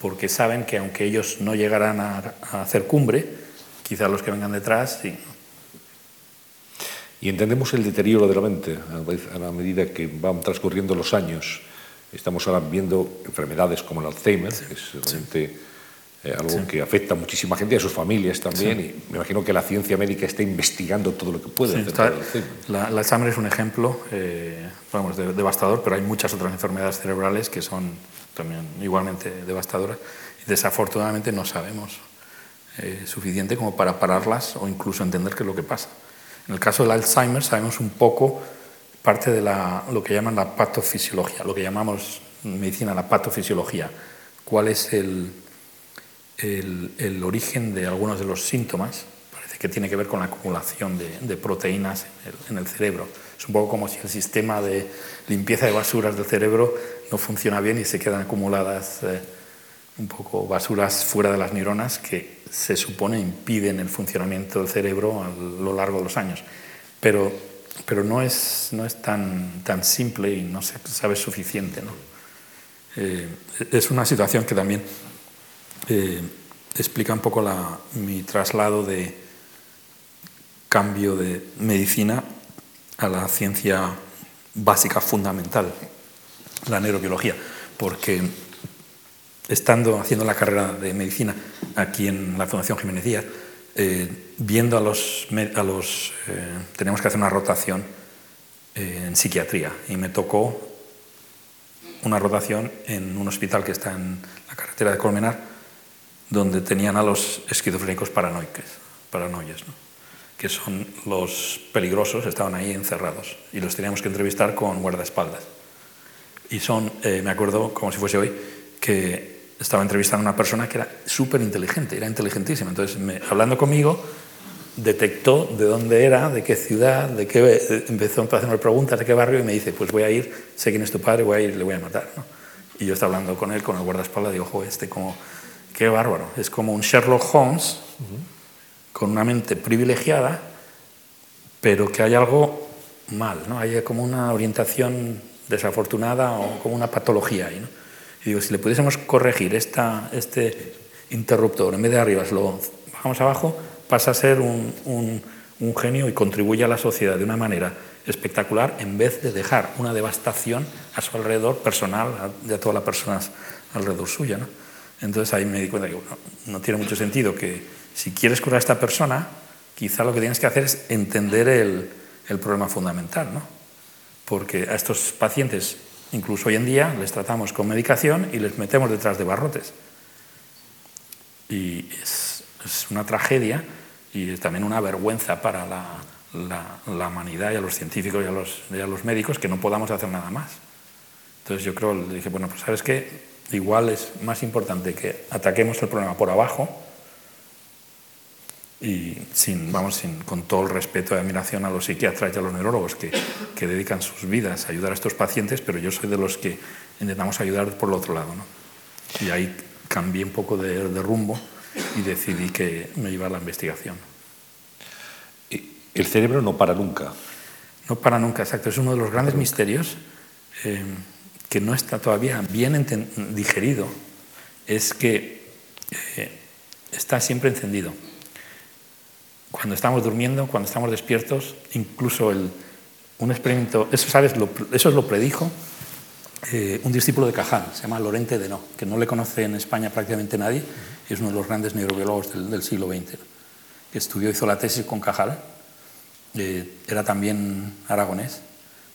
porque saben que aunque ellos no llegarán a, a hacer cumbre, quizás los que vengan detrás sí. Y entendemos el deterioro de la mente a la medida que van transcurriendo los años. Estamos ahora viendo enfermedades como el Alzheimer, sí, que es realmente... Sí eh, algo sí. que afecta a muchísima gente y a sus familias también. Sí. Y me imagino que la ciencia médica está investigando todo lo que puede. Sí, está, la, la Alzheimer es un ejemplo, eh, vamos, de, devastador, pero hay muchas otras enfermedades cerebrales que son también igualmente devastadoras. Y desafortunadamente no sabemos eh, suficiente como para pararlas o incluso entender qué es lo que pasa. En el caso del Alzheimer sabemos un poco parte de la, lo que llaman la patofisiología, lo que llamamos en medicina la patofisiología. ¿Cuál es el, el, el, origen de algunos de los síntomas parece que tiene que ver con la acumulación de, de proteínas en el, en el, cerebro. Es un poco como si el sistema de limpieza de basuras del cerebro no funciona bien y se quedan acumuladas eh, un poco basuras fuera de las neuronas que se supone impiden el funcionamiento del cerebro a lo largo de los años. Pero, pero no, es, no es tan, tan simple y no se sabe suficiente. ¿no? Eh, es una situación que también eh, explica un poco la, mi traslado de cambio de medicina a la ciencia básica fundamental, la neurobiología, porque estando haciendo la carrera de medicina aquí en la Fundación Jiménez Díaz, eh, viendo a los, a los eh, tenemos que hacer una rotación eh, en psiquiatría. Y me tocó una rotación en un hospital que está en la carretera de Colmenar donde tenían a los esquizofrénicos paranoicos, paranoias, ¿no? que son los peligrosos, estaban ahí encerrados y los teníamos que entrevistar con guardaespaldas. Y son, eh, me acuerdo como si fuese hoy, que estaba entrevistando a una persona que era súper inteligente, era inteligentísima. Entonces, me, hablando conmigo, detectó de dónde era, de qué ciudad, de qué, empezó a hacerme preguntas de qué barrio y me dice, pues voy a ir, sé quién es tu padre, voy a ir le voy a matar. Y yo estaba hablando con él, con el guardaespaldas, digo, ojo, este como Qué bárbaro. Es como un Sherlock Holmes con una mente privilegiada, pero que hay algo mal, ¿no? Hay como una orientación desafortunada o como una patología ahí, ¿no? Y digo, si le pudiésemos corregir esta, este interruptor, en vez de arriba, lo bajamos abajo, pasa a ser un, un, un genio y contribuye a la sociedad de una manera espectacular en vez de dejar una devastación a su alrededor personal, de todas las personas alrededor suya. ¿no? Entonces ahí me di cuenta que bueno, no tiene mucho sentido que si quieres curar a esta persona, quizá lo que tienes que hacer es entender el, el problema fundamental, ¿no? porque a estos pacientes, incluso hoy en día, les tratamos con medicación y les metemos detrás de barrotes. Y es, una tragedia y también una vergüenza para la, humanidad y a los científicos y a los, y a los médicos que no podamos hacer nada más. Entonces yo creo, le dije, bueno, pues sabes qué, igual es más importante que ataquemos el problema por abajo y sin, vamos, sin, con todo el respeto y admiración a los psiquiatras y a los neurólogos que, que, dedican sus vidas a ayudar a estos pacientes, pero yo soy de los que intentamos ayudar por el otro lado. ¿no? Y ahí cambié un poco de, de, rumbo y decidí que me iba a la investigación. El cerebro no para nunca. No para nunca, exacto. Es uno de los grandes misterios. Eh, que no está todavía bien digerido es que eh, está siempre encendido. Cuando estamos durmiendo, cuando estamos despiertos, incluso el, un experimento, eso, ¿sabes? eso lo predijo eh, un discípulo de Cajal, se llama Lorente de No, que no le conoce en España prácticamente nadie, es uno de los grandes neurobiólogos del, siglo XX, que estudió, hizo la tesis con Cajal, eh, era también aragonés,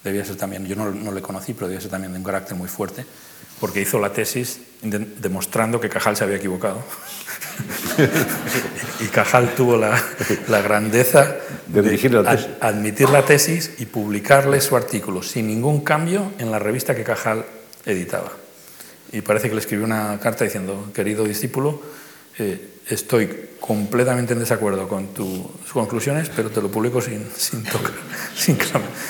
debía ser también, yo no, le conocí, pero debía ser también de un carácter muy fuerte, porque hizo la tesis demostrando que Cajal se había equivocado. y Cajal tuvo la, grandeza de, dirigir la tesis. admitir la tesis y publicarle su artículo sin ningún cambio en la revista que Cajal editaba. Y parece que le escribió una carta diciendo, querido discípulo, eh, estoy completamente en desacuerdo con tus conclusiones, pero te lo publico sin, sin tocar, sin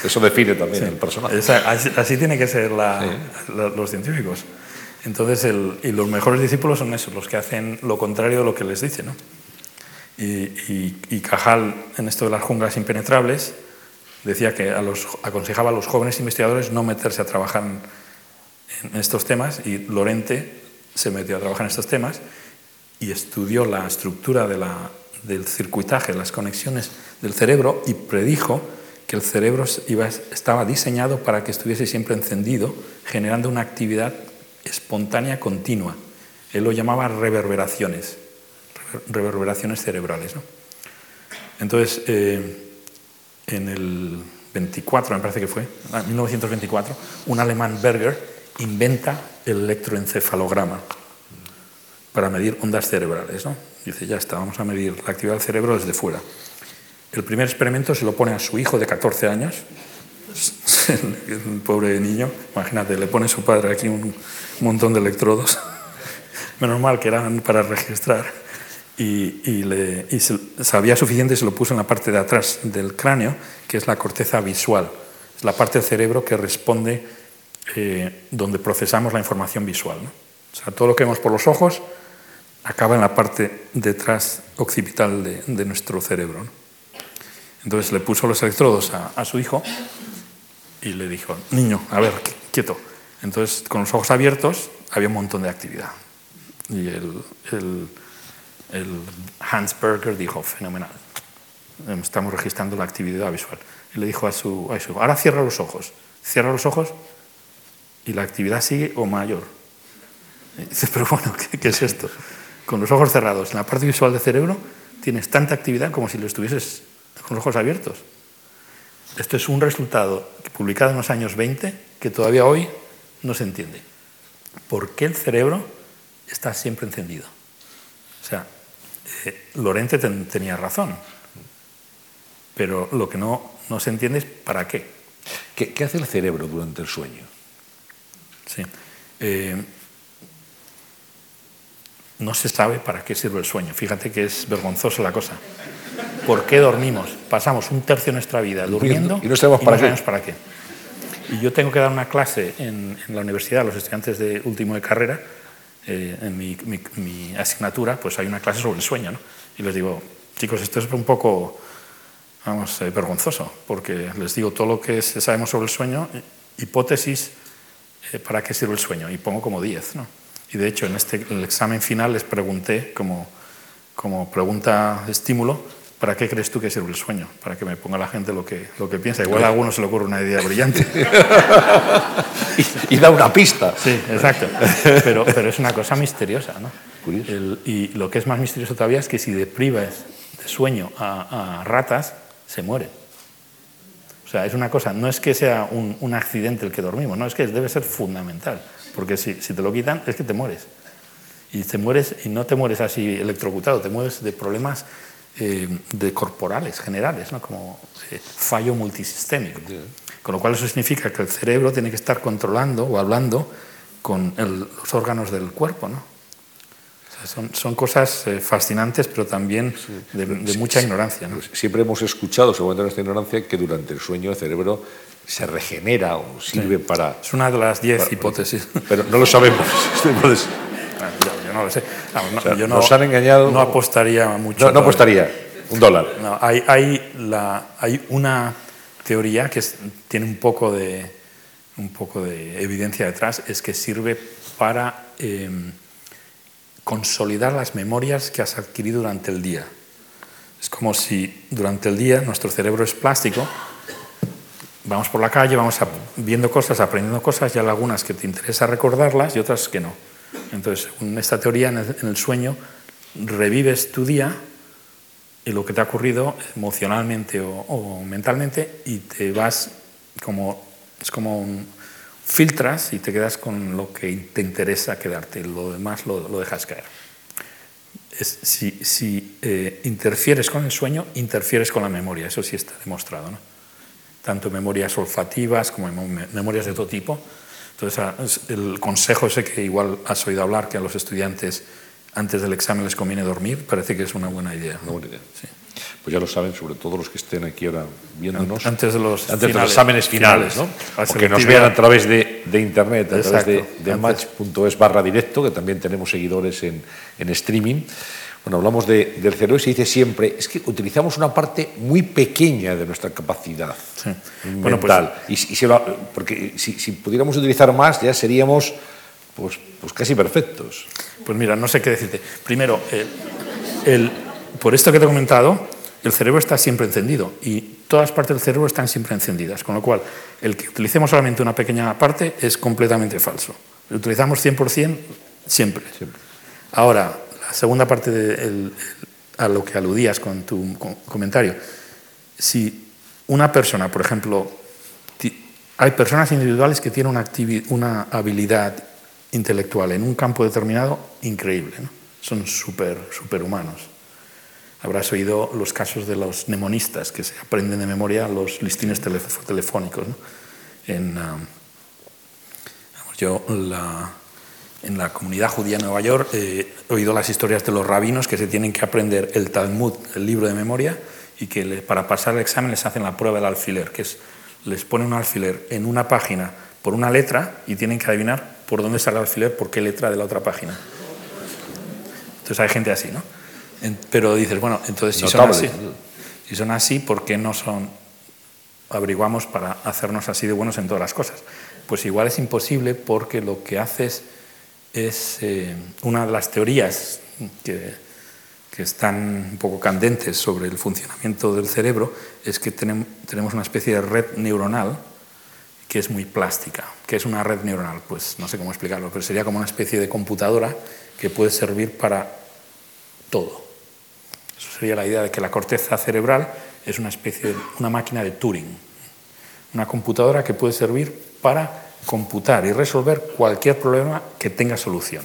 Eso define también el personaje. así, tiene que ser los científicos. Entonces, y los mejores discípulos son esos, los que hacen lo contrario de lo que les dice. ¿no? Y, y, Cajal, en esto de las junglas impenetrables, decía que a los, aconsejaba a los jóvenes investigadores no meterse a trabajar en estos temas, y Lorente se metió a trabajar en estos temas y estudió la estructura del circuitaje, las conexiones del cerebro y predijo que el cerebro estaba diseñado para que estuviese siempre encendido, generando una actividad espontánea continua. Él lo llamaba reverberaciones, reverberaciones cerebrales. Entonces, eh, en el 24, me parece que fue, en 1924, un alemán Berger inventa el electroencefalograma para medir ondas cerebrales. ¿no? Dice, ya está, vamos a medir la actividad del cerebro desde fuera. El primer experimento se lo pone a su hijo de 14 años, el pobre niño, imagínate, le pone su padre aquí un montón de electrodos, menos mal que eran para registrar, y, sabía suficiente y se lo puso en la parte de atrás del cráneo, que es la corteza visual, es la parte del cerebro que responde eh, donde procesamos la información visual. O sea, todo lo que vemos por los ojos acaba en la parte detrás occipital de, nuestro cerebro. Entonces le puso los electrodos a, su hijo y le dijo, niño, a ver, quieto. Entonces, con los ojos abiertos había un montón de actividad. Y el, Hans Berger dijo, fenomenal, estamos registrando la actividad visual. Y le dijo a su, a su hijo, ahora cierra los ojos. Cierra los ojos y la actividad sigue o mayor. Y dice, pero bueno, ¿qué es esto? con los ojos cerrados, en la parte visual del cerebro, tienes tanta actividad como si lo estuvieses con los ojos abiertos. Esto es un resultado publicado en los años 20 que todavía hoy no se entiende. ¿Por qué el cerebro está siempre encendido? O sea, eh, Lorente tenía razón, pero lo que no, no, se entiende es para qué. qué. ¿Qué hace el cerebro durante el sueño? Sí. Eh, no se sabe para qué sirve el sueño. Fíjate que es vergonzosa la cosa. ¿Por qué dormimos? Pasamos un tercio de nuestra vida durmiendo y no sabemos, para, qué. para qué. Y yo tengo que dar una clase en, la universidad a los estudiantes de último de carrera. Eh, en mi, asignatura, pues hay una clase sobre el sueño. ¿no? Y les digo, chicos, esto es un poco, vamos, eh, vergonzoso, porque les digo todo lo que sabemos sobre el sueño, hipótesis eh, para qué sirve el sueño, y pongo como 10. ¿no? Y de hecho, en este, el examen final les pregunté, como, como pregunta estímulo, ¿para qué crees tú que sirve el sueño? Para que me ponga la gente lo que, lo que piensa. Igual a alguno se le ocurre una idea brillante. y, da una pista. Sí, exacto. Pero, pero es una cosa misteriosa. ¿no? y lo que es más misterioso todavía es que si deprivas de sueño a, a ratas, se mueren. O sea, es una cosa, no es que sea un, un accidente el que dormimos, no, es que debe ser fundamental, porque si, si te lo quitan es que te mueres. Y te mueres, y no te mueres así electrocutado, te mueres de problemas eh, de corporales, generales, ¿no? como eh, fallo multisistémico. Con lo cual eso significa que el cerebro tiene que estar controlando o hablando con el, los órganos del cuerpo. ¿no? O sea, son, son, cosas eh, fascinantes, pero también de, de mucha ignorancia. ¿no? Siempre hemos escuchado, según nuestra ignorancia, que durante el sueño el cerebro se regenera o sirve sí. para... Es una de las diez para, hipótesis. Pero no lo sabemos. Entonces, yo, yo, no lo sé. No, no, o sea, yo no, nos han engañado. No apostaría mucho. No, no apostaría. Un dólar. No, hay, hay, la, hay una teoría que es, tiene un poco, de, un poco de evidencia detrás, es que sirve para eh, consolidar las memorias que has adquirido durante el día. Es como si durante el día nuestro cerebro es plástico, vamos por la calle, vamos viendo cosas, aprendiendo cosas, y hay algunas que te interesa recordarlas y otras que no. Entonces, en esta teoría, en el, sueño, revives tu día y lo que te ha ocurrido emocionalmente o, mentalmente y te vas como es como un, filtras y te quedas con lo que te interesa quedarte lo demás lo, dejas caer si eh, interfieres con el sueño interfieres con la memoria eso sí está demostrado ¿no? Tanto memorias olfativas como memorias de todo tipo entonces el consejo ese que igual has oído hablar que a los estudiantes antes del examen les conviene dormir, parece que es una buena idea. Una buena idea. Sí. Pues ya lo saben, sobre todo los que estén aquí ahora viéndonos. Antes de los, antes finales, de los exámenes finales, finales ¿no? O que nos vean a través de, de internet, a Exacto. través de, de match.es barra directo, que también tenemos seguidores en, en streaming. Bueno, hablamos de, del cerebro y se dice siempre, es que utilizamos una parte muy pequeña de nuestra capacidad sí. mental. Bueno, pues, y, y se lo, porque si, si pudiéramos utilizar más, ya seríamos pues, pues casi perfectos. Pues mira, no sé qué decirte. Primero, el, el, por esto que te he comentado, el cerebro está siempre encendido y todas partes del cerebro están siempre encendidas, con lo cual el que utilicemos solamente una pequeña parte es completamente falso. Lo utilizamos 100% siempre. siempre. Ahora, la segunda parte de a lo que aludías con tu comentario, si una persona, por ejemplo, hay personas individuales que tienen una, una habilidad intelectual en un campo determinado increíble. ¿no? Son super, superhumanos. Habrás oído los casos de los mnemonistas que se aprenden de memoria los listines telefónicos. ¿no? En, um, yo la, en la comunidad judía de Nueva York eh, he oído las historias de los rabinos que se tienen que aprender el Talmud, el libro de memoria, y que le, para pasar el examen les hacen la prueba del alfiler, que es les ponen un alfiler en una página por una letra y tienen que adivinar por dónde sale el alfiler, por qué letra de la otra página. Entonces hay gente así, ¿no? Pero dices, bueno, entonces si son así, si son así, ¿por qué no son averiguamos para hacernos así de buenos en todas las cosas? Pues igual es imposible porque lo que haces es eh, una de las teorías que, que, están un poco candentes sobre el funcionamiento del cerebro, es que tenemos, una especie de red neuronal que es muy plástica. ¿Qué es una red neuronal? Pues no sé cómo explicarlo, pero sería como una especie de computadora que puede servir para todo. Eso sería la idea de que la corteza cerebral es una especie de una máquina de Turing, una computadora que puede servir para computar y resolver cualquier problema que tenga solución.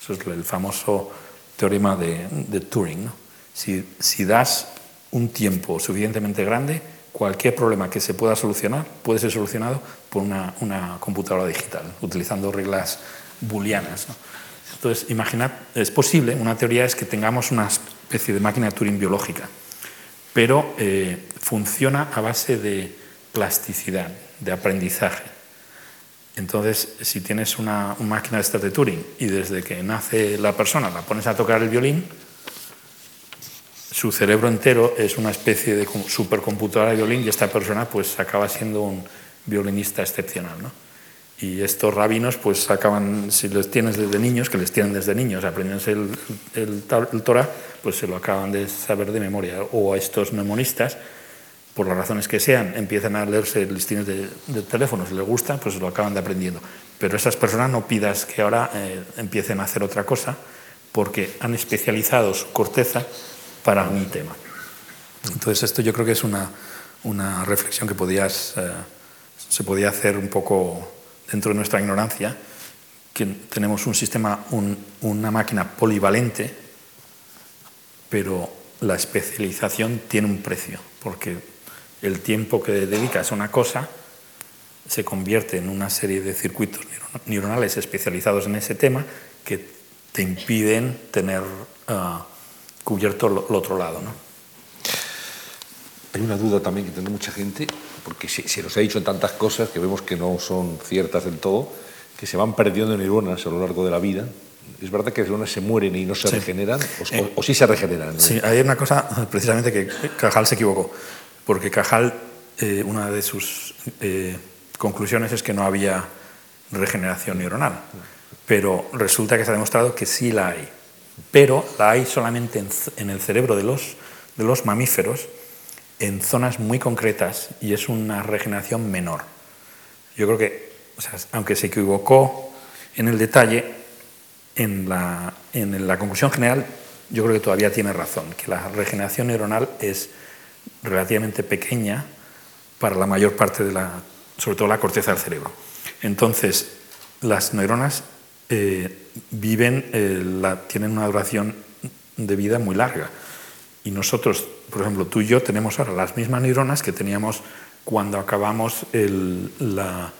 Eso es el famoso teorema de, de Turing. ¿no? Si, si das un tiempo suficientemente grande, cualquier problema que se pueda solucionar puede ser solucionado por una, una computadora digital, utilizando reglas booleanas. ¿no? Entonces, imaginad, es posible, una teoría es que tengamos una especie de máquina de Turing biológica, pero eh, funciona a base de plasticidad, de aprendizaje. Entonces, si tienes una, máquina de estas de Turing y desde que nace la persona la pones a tocar el violín, su cerebro entero es una especie de supercomputadora de violín y esta persona pues acaba siendo un violinista excepcional. ¿no? Y estos rabinos pues acaban, si los tienes desde niños, que les tienen desde niños, aprendiéndose el, Torah, pues se lo acaban de saber de memoria. O a estos memonistas, por las razones que sean, empiezan a leerse listines de, de teléfonos, les gusta, pues lo acaban de aprendiendo. Pero esas personas no pidas que ahora eh, empiecen a hacer otra cosa, porque han especializado su corteza para un tema. Entonces esto yo creo que es una, una reflexión que podías, eh, se podía hacer un poco dentro de nuestra ignorancia, que tenemos un sistema, una máquina polivalente, pero la especialización tiene un precio, porque el tiempo que dedicas a una cosa se convierte en una serie de circuitos neuronales especializados en ese tema que te impiden tener uh, cubierto el otro lado. ¿no? Hay una duda también que tiene mucha gente, porque se, se, nos ha dicho en tantas cosas que vemos que no son ciertas del todo, que se van perdiendo neuronas a lo largo de la vida. ¿Es verdad que las neuronas se mueren y no se sí. regeneran? O, eh, o, sí se regeneran? ¿no? Sí, hay una cosa precisamente que Cajal se equivocó, porque Cajal, eh, una de sus eh, conclusiones es que no había regeneración neuronal, pero resulta que se ha demostrado que sí la hay, pero la hay solamente en, en el cerebro de los, de los mamíferos en zonas muy concretas y es una regeneración menor. Yo creo que, o sea, aunque se equivocó en el detalle, en la, en la conclusión general yo creo que todavía tiene razón, que la regeneración neuronal es relativamente pequeña para la mayor parte de la, sobre todo la corteza del cerebro. Entonces, las neuronas eh, viven, eh, tienen una duración de vida muy larga. Y nosotros, por ejemplo, tú y yo tenemos ahora las mismas neuronas que teníamos cuando acabamos el, la,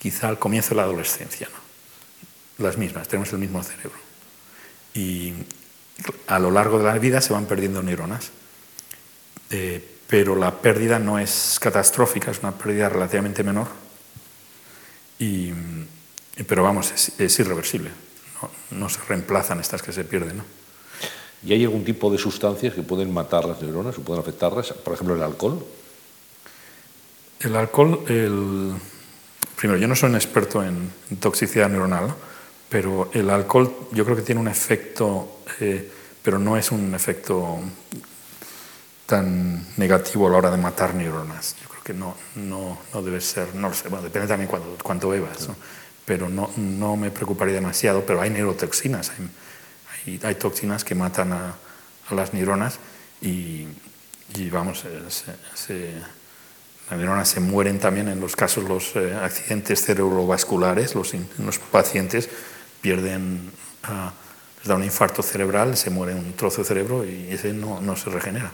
quizá al comienzo de la adolescencia. ¿no? Las mismas, tenemos el mismo cerebro. Y a lo largo de la vida se van perdiendo neuronas. Eh, pero la pérdida no es catastrófica, es una pérdida relativamente menor. Y, pero vamos, es, es irreversible. No, no, se reemplazan estas que se pierden. ¿no? ¿Y hay algún tipo de sustancias que pueden matar las neuronas o pueden afectarlas? Por ejemplo, el alcohol. El alcohol, el... primero, yo no soy un experto en, en toxicidad neuronal, ¿no? pero el alcohol yo creo que tiene un efecto, eh, pero no es un efecto tan negativo a la hora de matar neuronas. Yo creo que no, no, no debe ser, no lo sé, bueno, depende también cuánto, cuánto bebas, ¿no? pero no, no me preocuparía demasiado, pero hay neurotoxinas, hay, toxinas que matan a, las neuronas y, y vamos, se, las neuronas se mueren también en los casos, los eh, accidentes cerebrovasculares, los, los pacientes pierden, uh, les da un infarto cerebral, se muere un trozo de cerebro y ese no, no se regenera.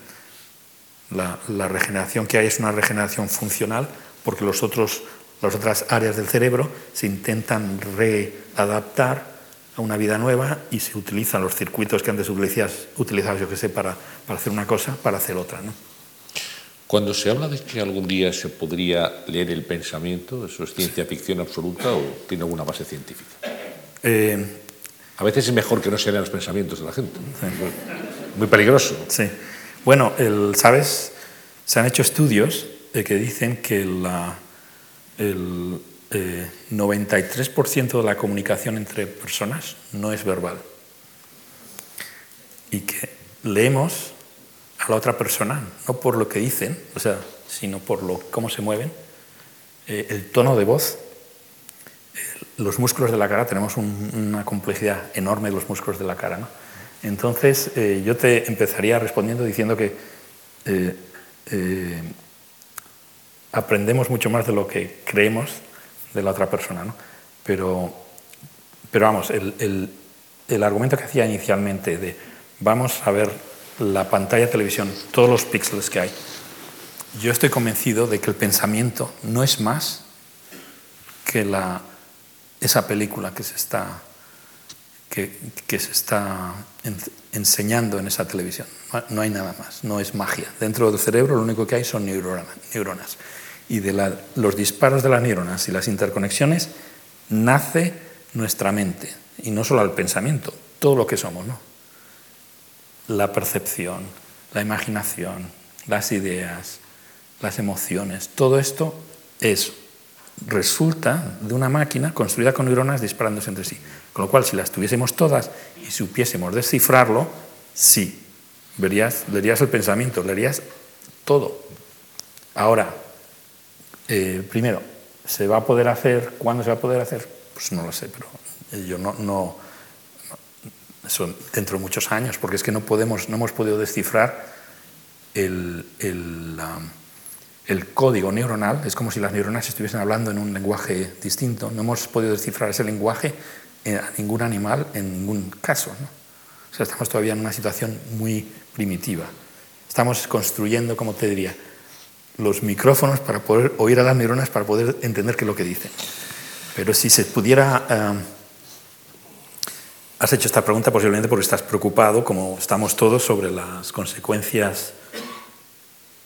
La, la, regeneración que hay es una regeneración funcional porque los otros, las otras áreas del cerebro se intentan readaptar a una vida nueva y se utilizan los circuitos que antes utilizabas, utilizabas yo que sé, para, para, hacer una cosa, para hacer otra. ¿no? Cuando se habla de que algún día se podría leer el pensamiento, ¿eso es ciencia ficción absoluta o tiene alguna base científica? Eh, a veces es mejor que no se lean los pensamientos de la gente. Sí. Muy peligroso. Sí. Bueno, el, ¿sabes? Se han hecho estudios eh, que dicen que el eh, 93% de la comunicación entre personas no es verbal. Y que leemos a la otra persona, no por lo que dicen, o sea, sino por lo, cómo se mueven, eh, el tono de voz. los músculos de la cara, tenemos un, una complejidad enorme de los músculos de la cara, ¿no? Entonces, eh, yo te empezaría respondiendo diciendo que eh, eh, aprendemos mucho más de lo que creemos de la otra persona, ¿no? Pero, pero vamos, el, el, argumento que hacía inicialmente de vamos a ver la pantalla televisión, todos los píxeles que hay, yo estoy convencido de que el pensamiento no es más que la, esa película que se está que, se está en, enseñando en esa televisión. No hay nada más, no es magia. Dentro del cerebro lo único que hay son neuronas. Y de los disparos de las neuronas y las interconexiones nace nuestra mente. Y no solo el pensamiento, todo lo que somos. ¿no? La percepción, la imaginación, las ideas, las emociones, todo esto es resulta de una máquina construida con neuronas disparándose entre sí. Con lo cual, si las tuviésemos todas y supiésemos descifrarlo, sí, verías, leerías el pensamiento, leerías todo. Ahora, eh, primero, ¿se va a poder hacer? ¿Cuándo se va a poder hacer? Pues no lo sé, pero yo no, no dentro de muchos años, porque es que no podemos, no hemos podido descifrar el, el, el código neuronal, es como si las neuronas estuviesen hablando en un lenguaje distinto. No hemos podido descifrar ese lenguaje a ningún animal en ningún caso. O sea, estamos todavía en una situación muy primitiva. Estamos construyendo, como te diría, los micrófonos para poder oír a las neuronas para poder entender qué es lo que dicen. Pero si se pudiera... Eh, has hecho esta pregunta posiblemente porque estás preocupado, como estamos todos, sobre las consecuencias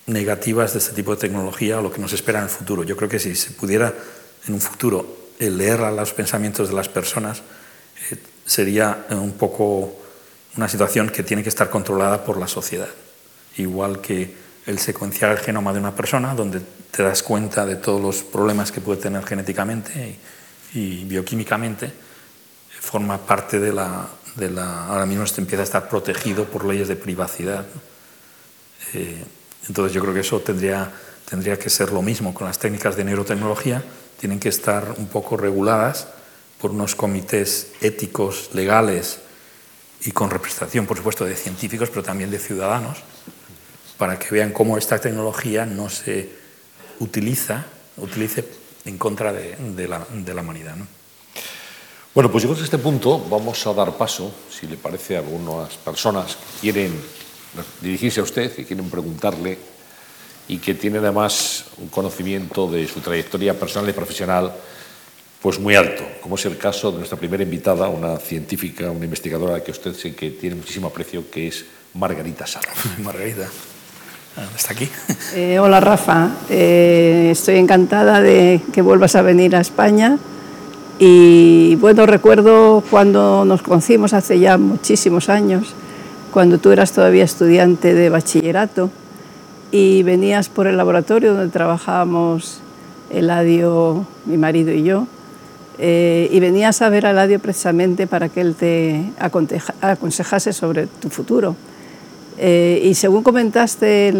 negativas de este tipo de tecnología o lo que nos espera en el futuro. Yo creo que si se pudiera en un futuro leer los pensamientos de las personas, eh, sería un poco una situación que tiene que estar controlada por la sociedad. Igual que el secuenciar el genoma de una persona, donde te das cuenta de todos los problemas que puede tener genéticamente y, bioquímicamente, forma parte de la, de la, Ahora mismo se empieza a estar protegido por leyes de privacidad. Eh, entonces yo creo que eso tendría, tendría que ser lo mismo con las técnicas de neurotecnología, tienen que estar un poco reguladas por unos comités éticos, legales y con representación, por supuesto, de científicos, pero también de ciudadanos, para que vean cómo esta tecnología no se utiliza, utilice en contra de, la, humanidad. ¿no? Bueno, pues llegados a este punto vamos a dar paso, si le parece a algunas personas que quieren dirigirse a usted, y quieren preguntarle y que tienen además un conocimiento de su trayectoria personal y profesional pues muy alto, como es el caso de nuestra primera invitada, una científica, una investigadora que usted sé que tiene muchísimo aprecio, que es Margarita Sala. Margarita. ¿Está aquí? Eh, hola Rafa, eh, estoy encantada de que vuelvas a venir a España y bueno, recuerdo cuando nos conocimos hace ya muchísimos años, cuando tú eras todavía estudiante de bachillerato y venías por el laboratorio donde trabajábamos Eladio, mi marido y yo, eh, y venías a ver a Eladio precisamente para que él te aconsejase sobre tu futuro. Eh, y según comentaste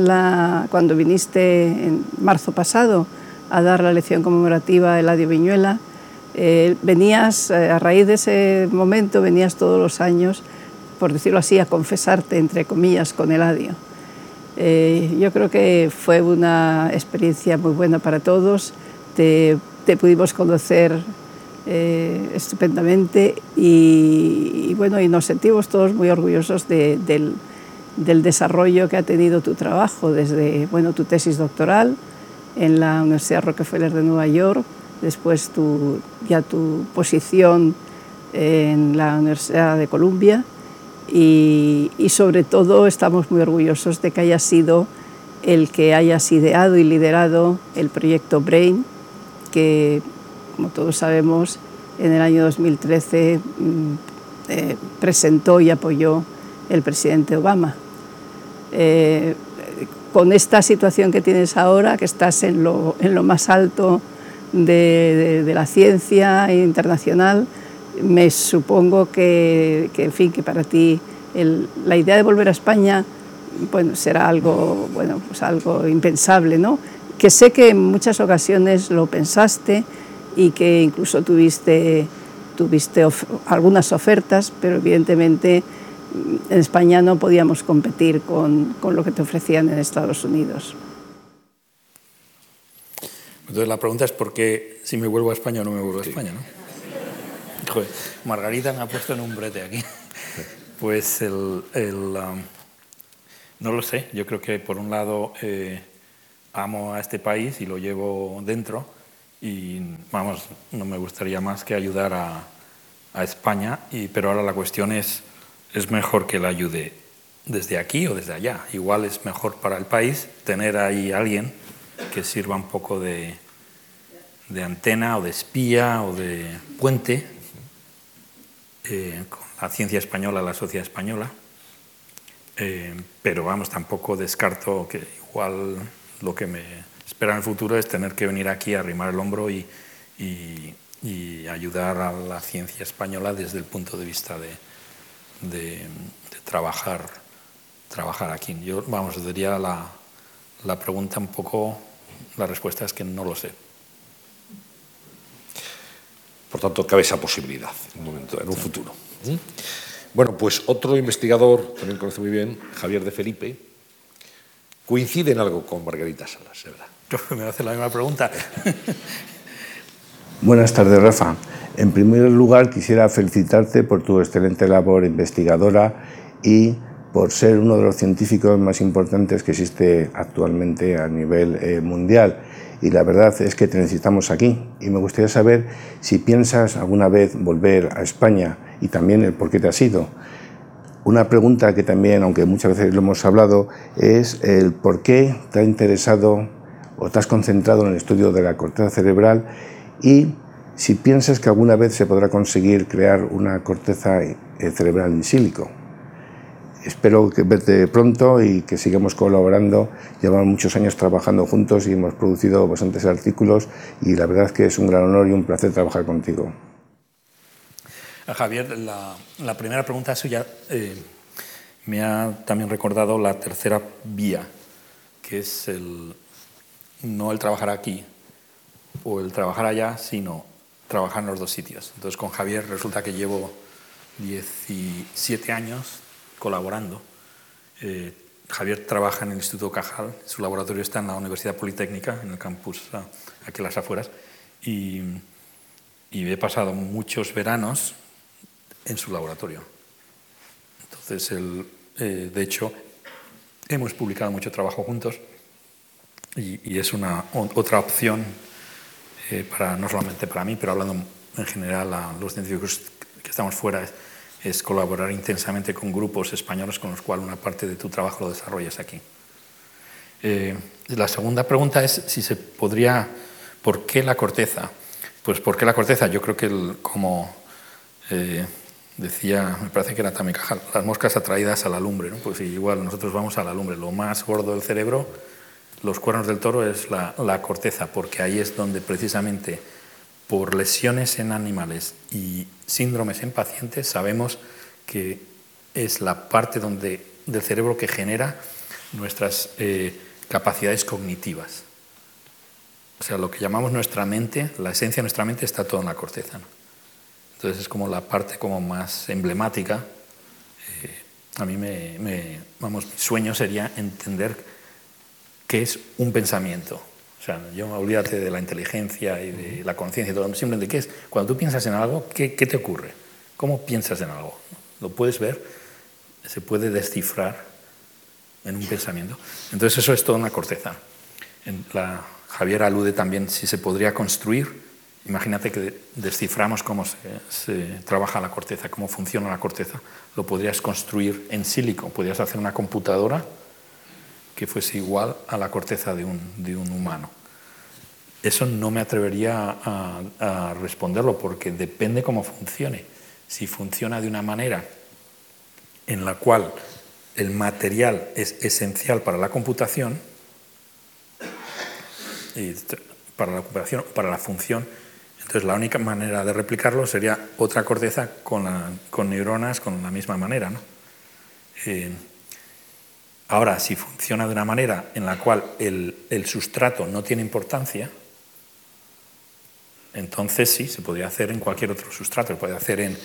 cuando viniste en marzo pasado a dar la lección conmemorativa a Eladio Viñuela, eh, venías, a raíz de ese momento, venías todos los años, por decirlo así, a confesarte, entre comillas, con Eladio. yo creo que fue una experiencia muy buena para todos, te, pudimos conocer estupendamente y, bueno, y nos sentimos todos muy orgullosos del del desarrollo que ha tenido tu trabajo desde bueno, tu tesis doctoral en la Universidad Rockefeller de Nueva York, después tu, ya tu posición en la Universidad de Columbia y, sobre todo estamos muy orgullosos de que hayas sido el que hayas ideado y liderado el proyecto BRAIN, que como todos sabemos en el año 2013 mm, eh, presentó y apoyó el presidente Obama. Eh, con esta situación que tienes ahora, que estás en lo, en lo más alto de, de, la ciencia internacional, me supongo que, que, en fin, que para ti el, la idea de volver a España bueno, será algo, bueno, pues algo impensable, ¿no? Que sé que en muchas ocasiones lo pensaste y que incluso tuviste, tuviste of algunas ofertas, pero evidentemente en España no podíamos competir con, con, lo que te ofrecían en Estados Unidos. Entonces la pregunta es por qué si me vuelvo a España o no me vuelvo a España, ¿no? Margarita me ha puesto en un brete aquí. Pues el, um, no lo sé, yo creo que por un lado eh, amo a este país y lo llevo dentro y vamos, no me gustaría más que ayudar a, a España, y, pero ahora la cuestión es es mejor que la ayude desde aquí o desde allá. Igual es mejor para el país tener ahí alguien que sirva un poco de, de antena o de espía o de puente eh, con la ciencia española, la sociedad española. Eh, pero vamos, tampoco descarto que igual lo que me espera en el futuro es tener que venir aquí a arrimar el hombro y, ayudar a la ciencia española desde el punto de vista de, de, trabajar, trabajar aquí. Yo, vamos, diría la, la pregunta un poco, la respuesta es que no lo sé. Por tanto, cabe esa posibilidad en un, momento, en un futuro. Bueno, pues otro investigador, también conoce muy bien, Javier de Felipe, coincide en algo con Margarita Salas, verdad. Me hace la misma pregunta. Buenas tardes, Rafa. En primer lugar, quisiera felicitarte por tu excelente labor investigadora y por ser uno de los científicos más importantes que existe actualmente a nivel eh, mundial. Y la verdad es que te necesitamos aquí. Y me gustaría saber si piensas alguna vez volver a España y también el por qué te has ido. Una pregunta que también, aunque muchas veces lo hemos hablado, es el por qué te ha interesado o te has concentrado en el estudio de la corteza cerebral y si piensas que alguna vez se podrá conseguir crear una corteza eh, cerebral en sílico. Espero verte pronto y que sigamos colaborando. Llevamos muchos años trabajando juntos y hemos producido bastantes artículos y la verdad es que es un gran honor y un placer trabajar contigo. Javier, la, primera pregunta suya eh, me ha también recordado la tercera vía, que es el, no el trabajar aquí o el trabajar allá, sino trabajar en los dos sitios. Entonces con Javier resulta que llevo 17 años colaborando. Eh, Javier trabaja en el Instituto Cajal, su laboratorio está en la Universidad Politécnica, en el campus aquí en las afueras, y, y he pasado muchos veranos en su laboratorio. Entonces, eh, de hecho, hemos publicado mucho trabajo juntos y, es una otra opción eh, para no solamente para mí, pero hablando en general a los científicos que estamos fuera, es, colaborar intensamente con grupos españoles con los cuales una parte de tu trabajo lo desarrollas aquí. Eh, la segunda pregunta es si se podría, ¿por qué la corteza? Pues ¿por qué la corteza? Yo creo que como decía, me parece que era también Cajal, las moscas atraídas a la lumbre, ¿no? pues igual nosotros vamos a la lumbre, lo más gordo del cerebro, los cuernos del toro es la, corteza, porque ahí es donde precisamente por lesiones en animales y síndromes en pacientes sabemos que es la parte donde, del cerebro que genera nuestras eh, capacidades cognitivas. O sea, lo que llamamos nuestra mente, la esencia de nuestra mente está todo en la corteza. Entonces es como la parte como más emblemática. Eh, a mí me, vamos, mi sueño sería entender qué es un pensamiento. O sea, yo olvídate de la inteligencia y de la conciencia y todo, simplemente qué es. Cuando tú piensas en algo, ¿qué, ¿qué te ocurre? ¿Cómo piensas en algo? ¿Lo puedes ver? ¿Se puede descifrar en un pensamiento? Entonces eso es toda una corteza. En la, Javier alude también si se podría construir Imagínate que desciframos cómo se, trabaja la corteza, cómo funciona la corteza. Lo podrías construir en sílico, podrías hacer una computadora que fuese igual a la corteza de un, de un humano. Eso no me atrevería a, responderlo porque depende cómo funcione. Si funciona de una manera en la cual el material es esencial para la computación, y para la computación, para la función, entonces, la única manera de replicarlo sería otra corteza con, neuronas con la misma manera. Eh, ahora, si funciona de una manera en la cual el, sustrato no tiene importancia, entonces sí, se podría hacer en cualquier otro sustrato. Se puede hacer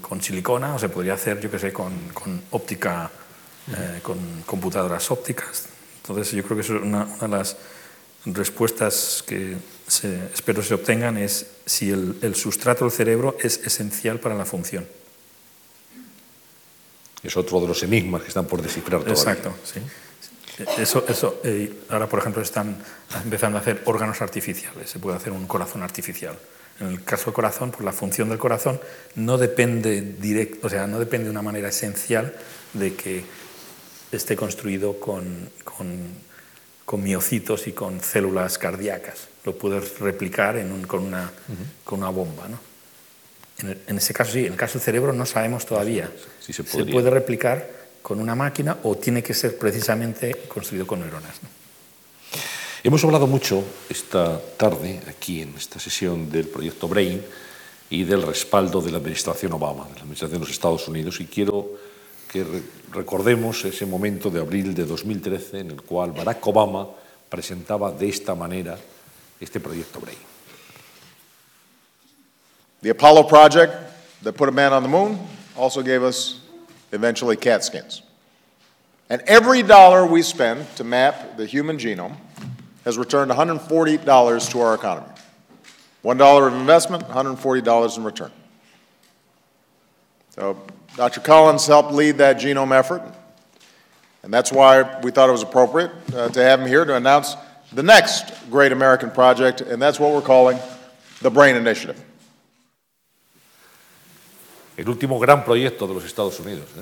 con silicona o se podría hacer, yo qué sé, con, óptica, eh, con computadoras ópticas. Entonces, yo creo que eso es una de las respuestas que espero se obtengan es si el, sustrato del cerebro es esencial para la función. Es otro de los enigmas que están por descifrar todavía. Exacto, sí. Eso, eso, eh, ahora, por ejemplo, están empezando a hacer órganos artificiales. Se puede hacer un corazón artificial. En el caso del corazón, pues la función del corazón no depende directo, o sea, no depende de una manera esencial de que esté construido con con miocitos y con células cardíacas. Lo puedes replicar con, una, con una bomba. ¿no? En, ese caso sí, en el caso del cerebro no sabemos todavía. si se, puede replicar con una máquina o tiene que ser precisamente construido con neuronas. Hemos hablado mucho esta tarde, aquí en esta sesión del proyecto BRAIN y del respaldo de la administración Obama, de la administración de los Estados Unidos, y quiero que recordemos ese momento de abril de 2013 en el cual Barack Obama presentaba de esta manera este proyecto Brain. The Apollo project that put a man on the moon also gave us eventually cat skins. And every dollar we spend to map the human genome has returned $140 to our economy. $1 of investment, $140 in return. So Dr. Collins helped lead that genome effort, and that's why we thought it was appropriate uh, to have him here to announce the next great American project, and that's what we're calling the BRAIN Initiative. El último gran proyecto de los Estados Unidos. ¿eh?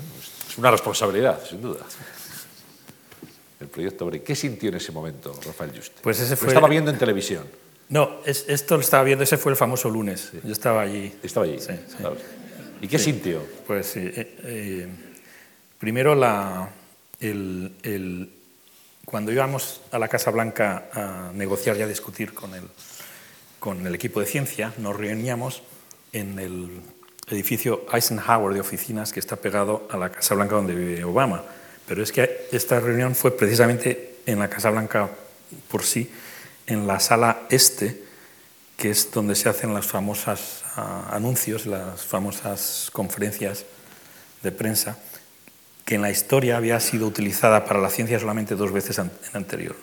Es una responsabilidad, sin duda. El proyecto. ¿Qué sintió en ese momento, Rafael Juste? Pues ese Lo fue... estaba viendo en televisión. No, es- esto lo estaba viendo, ese fue el famoso lunes. Yo estaba allí. Estaba allí. Sí, sí. claro. ¿Y qué sintió? Pues sí. eh, eh, primero, la, el, el- cuando íbamos a la Casa Blanca a negociar y a discutir con el, con el equipo de ciencia, nos reuníamos en el edificio Eisenhower de oficinas que está pegado a la Casa Blanca donde vive Obama. Pero es que esta reunión fue precisamente en la Casa Blanca por sí, en la sala este, que es donde se hacen las famosas ah, anuncios, las famosas conferencias de prensa, que en la historia había sido utilizada para la ciencia solamente dos veces en anterior.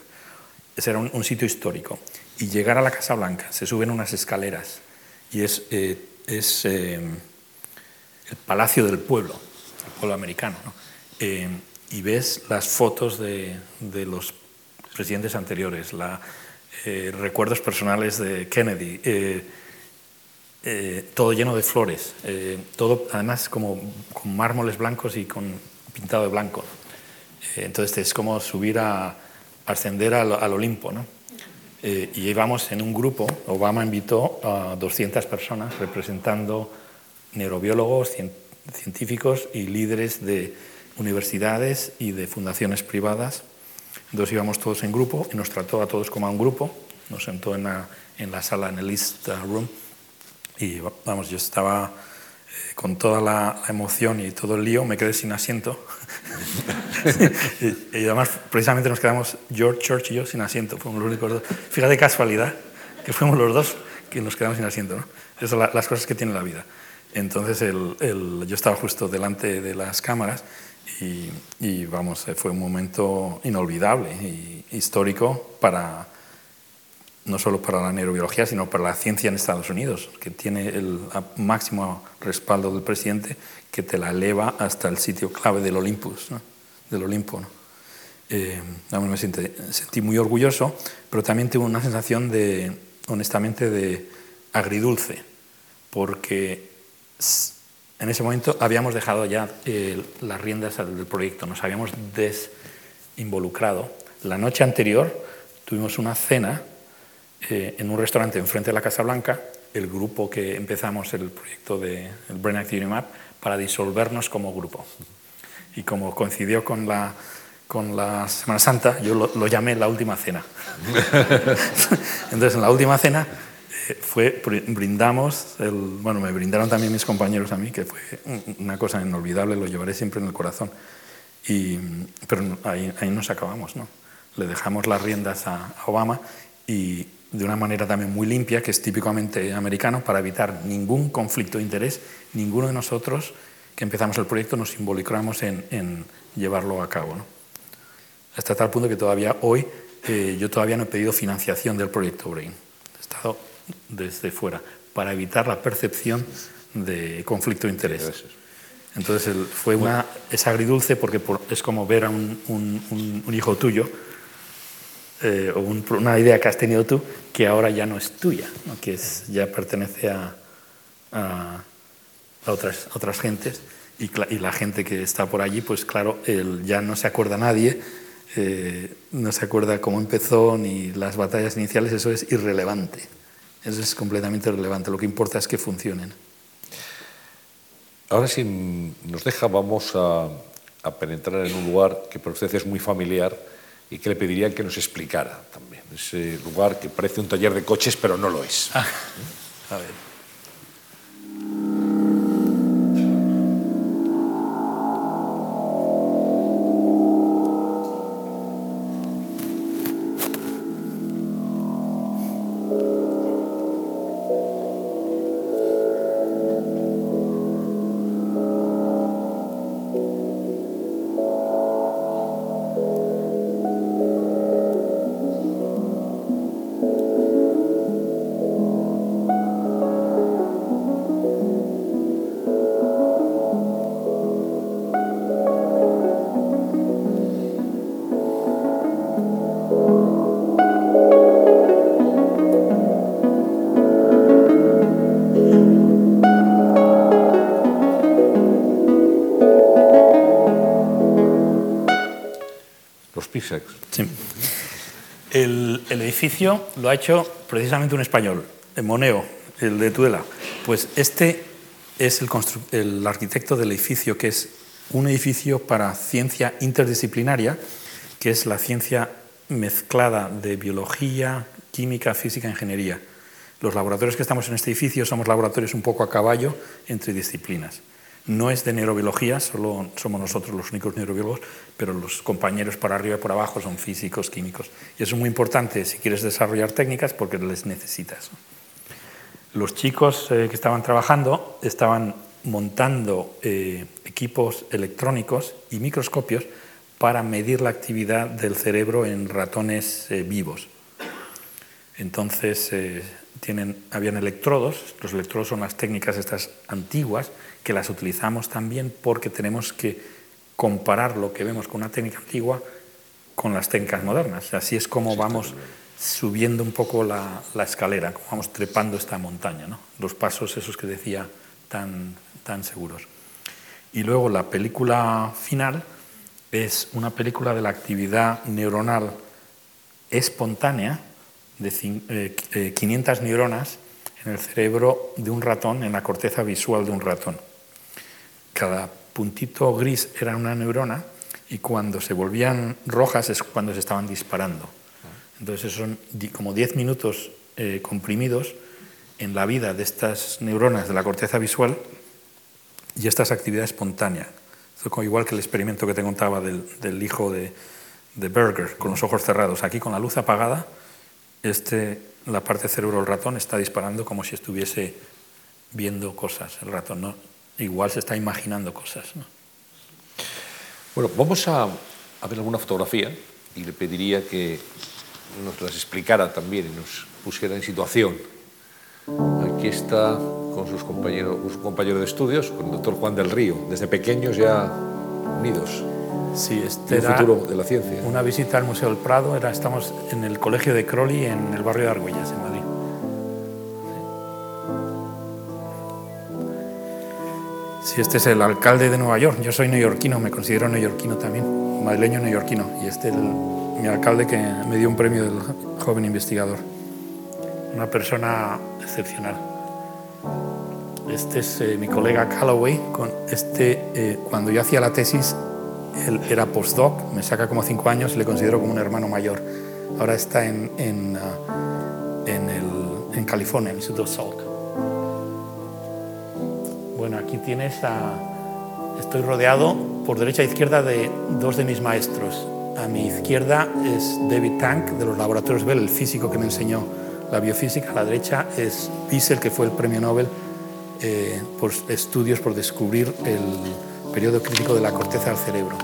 Ese era un, sitio histórico. Y llegar a la Casa Blanca, se suben unas escaleras y es, eh, eh, el Palacio del Pueblo, el pueblo americano, ¿no? Eh, y ves las fotos de, de los presidentes anteriores, la, eh, recuerdos personales de Kennedy, eh, todo lleno de flores, todo además como con mármoles blancos y con pintado de blanco. Entonces es como subir a ascender al, al Olimpo, ¿no? Y íbamos en un grupo, Obama invitó a 200 personas representando neurobiólogos, cien- científicos y líderes de universidades y de fundaciones privadas. Entonces íbamos todos en grupo y nos trató a todos como a un grupo, nos sentó en la, en la sala, en el East Room, y va- vamos, yo estaba eh, con toda la, la emoción y todo el lío, me quedé sin asiento. y, y además, precisamente nos quedamos, George Church y yo, sin asiento. Fuimos los únicos dos. Fíjate casualidad, que fuimos los dos que nos quedamos sin asiento. ¿no? Esas son la- las cosas que tiene la vida. Entonces, el- el- yo estaba justo delante de las cámaras y, y, vamos, eh, fue un momento inolvidable y histórico para, no solo para la neurobiología, sino para la ciencia en Estados Unidos, que tiene el máximo respaldo del presidente que te la eleva hasta el sitio clave del Olympus, ¿no? del Olimpo. ¿no? Eh, me sentí, sentí muy orgulloso, pero también tuve una sensación de, honestamente, de agridulce, porque en ese momento habíamos dejado ya eh, las riendas del proyecto, nos habíamos desinvolucrado. La noche anterior tuvimos una cena eh, en un restaurante enfrente de la Casa Blanca, el grupo que empezamos el proyecto del de, Brain Activity Map, para disolvernos como grupo. Y como coincidió con la, Semana Santa, yo lo, lo llamé la última cena. Entonces, en la última cena fue, brindamos, el, bueno, me brindaron también mis compañeros a mí, que fue una cosa inolvidable, lo llevaré siempre en el corazón. Y, pero ahí, ahí nos acabamos, ¿no? Le dejamos las riendas a, a Obama y de una manera también muy limpia, que es típicamente americano, para evitar ningún conflicto de interés, ninguno de nosotros que empezamos el proyecto nos involucramos en, en llevarlo a cabo. ¿no? Hasta tal punto que todavía hoy eh, yo todavía no he pedido financiación del proyecto Brain. He estado desde fuera para evitar la percepción de conflicto de interés. Entonces fue una, es agridulce porque por, es como ver a un, un, un, hijo tuyo eh, o un, una idea que has tenido tú que ahora ya no es tuya, ¿no? que es, ya pertenece a, a, a otras, a otras gentes y, y, la gente que está por allí, pues claro, él ya no se acuerda nadie, eh, no se acuerda cómo empezó ni las batallas iniciales, eso es irrelevante, eso es completamente irrelevante, lo que importa es que funcionen. Ahora si nos deja vamos a, a penetrar en un lugar que para usted es muy familiar, y que le pedirían que nos explicara también. Ese lugar que parece un taller de coches, pero no lo es. Ah, a ver. Sí. El, el, edificio lo ha hecho precisamente un español, el Moneo, el de Tuela. Pues este es el, el arquitecto del edificio, que es un edificio para ciencia interdisciplinaria, que es la ciencia mezclada de biología, química, física, ingeniería. Los laboratorios que estamos en este edificio somos laboratorios un poco a caballo entre disciplinas. No es de neurobiología, solo somos nosotros los únicos neurobiólogos, pero los compañeros por arriba y por abajo son físicos, químicos. Y eso es muy importante si quieres desarrollar técnicas porque les necesitas. Los chicos eh, que estaban trabajando estaban montando eh, equipos electrónicos y microscopios para medir la actividad del cerebro en ratones eh, vivos. Entonces, tienen, habían electrodos, los electrodos son las técnicas estas antiguas, que las utilizamos también porque tenemos que comparar lo que vemos con una técnica antigua con las técnicas modernas. Así es como vamos subiendo un poco la, la escalera, como vamos trepando esta montaña, ¿no? los pasos esos que decía tan, tan seguros. Y luego la película final es una película de la actividad neuronal espontánea de 500 eh, neuronas en el cerebro de un ratón, en la corteza visual de un ratón. Cada puntito gris era una neurona y cuando se volvían rojas es cuando se estaban disparando. Entonces son como 10 minutos eh, comprimidos en la vida de estas neuronas de la corteza visual y esta es actividad espontánea. igual que el experimento que te contaba del, hijo de, Berger, con los ojos cerrados. Aquí con la luz apagada, este, la parte cerebro del ratón está disparando como si estuviese viendo cosas. El ratón ¿no? Igual se está imaginando cosas. Bueno, vamos a, a ver alguna fotografía y le pediría que nos las explicara también y nos pusiera en situación. Aquí está con sus compañeros, su compañero de estudios, con el doctor Juan del Río, desde pequeños ya unidos. Sí, este el futuro de la ciencia. Una visita al Museo del Prado, era, estamos en el Colegio de Crowley, en el barrio de Argüelles, en Madrid. Sí, este es el alcalde de Nueva York. Yo soy neoyorquino, me considero neoyorquino también, madrileño neoyorquino. Y este es mi alcalde que me dio un premio del joven investigador. Una persona excepcional. Este es eh, mi colega Calloway. Con este, eh, cuando yo hacía la tesis, él era postdoc, me saca como cinco años le considero como un hermano mayor. Ahora está en, en, uh, en, el, en California, en el Instituto Salk. Bueno, aquí tienes a... Estoy rodeado por derecha e izquierda de dos de mis maestros. A mi izquierda es David Tank de los laboratorios Bell, el físico que me enseñó la biofísica. A la derecha es Wiesel, que fue el premio Nobel eh, por estudios por descubrir el periodo crítico de la corteza del cerebro,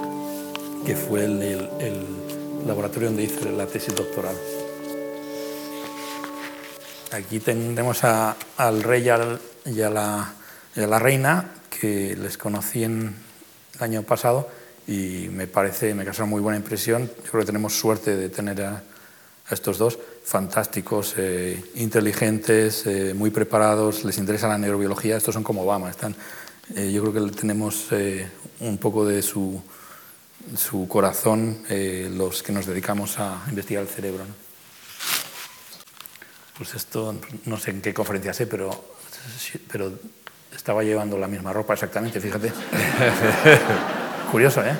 que fue el, el, laboratorio donde hice la tesis doctoral. Aquí tenemos a, al rey y, y, a la, la, reina, que les conocí en, el año pasado y me parece, me causa muy buena impresión. Yo creo que tenemos suerte de tener a, estos dos fantásticos, eh, inteligentes, eh, muy preparados, les interesa la neurobiología, estos son como Obama, están, eh, yo creo que tenemos eh, un poco de su, su corazón eh, los que nos dedicamos a investigar el cerebro. Pues esto, no sé en qué conferencia sé, pero, pero estaba llevando la misma ropa exactamente, fíjate. Curioso, ¿eh?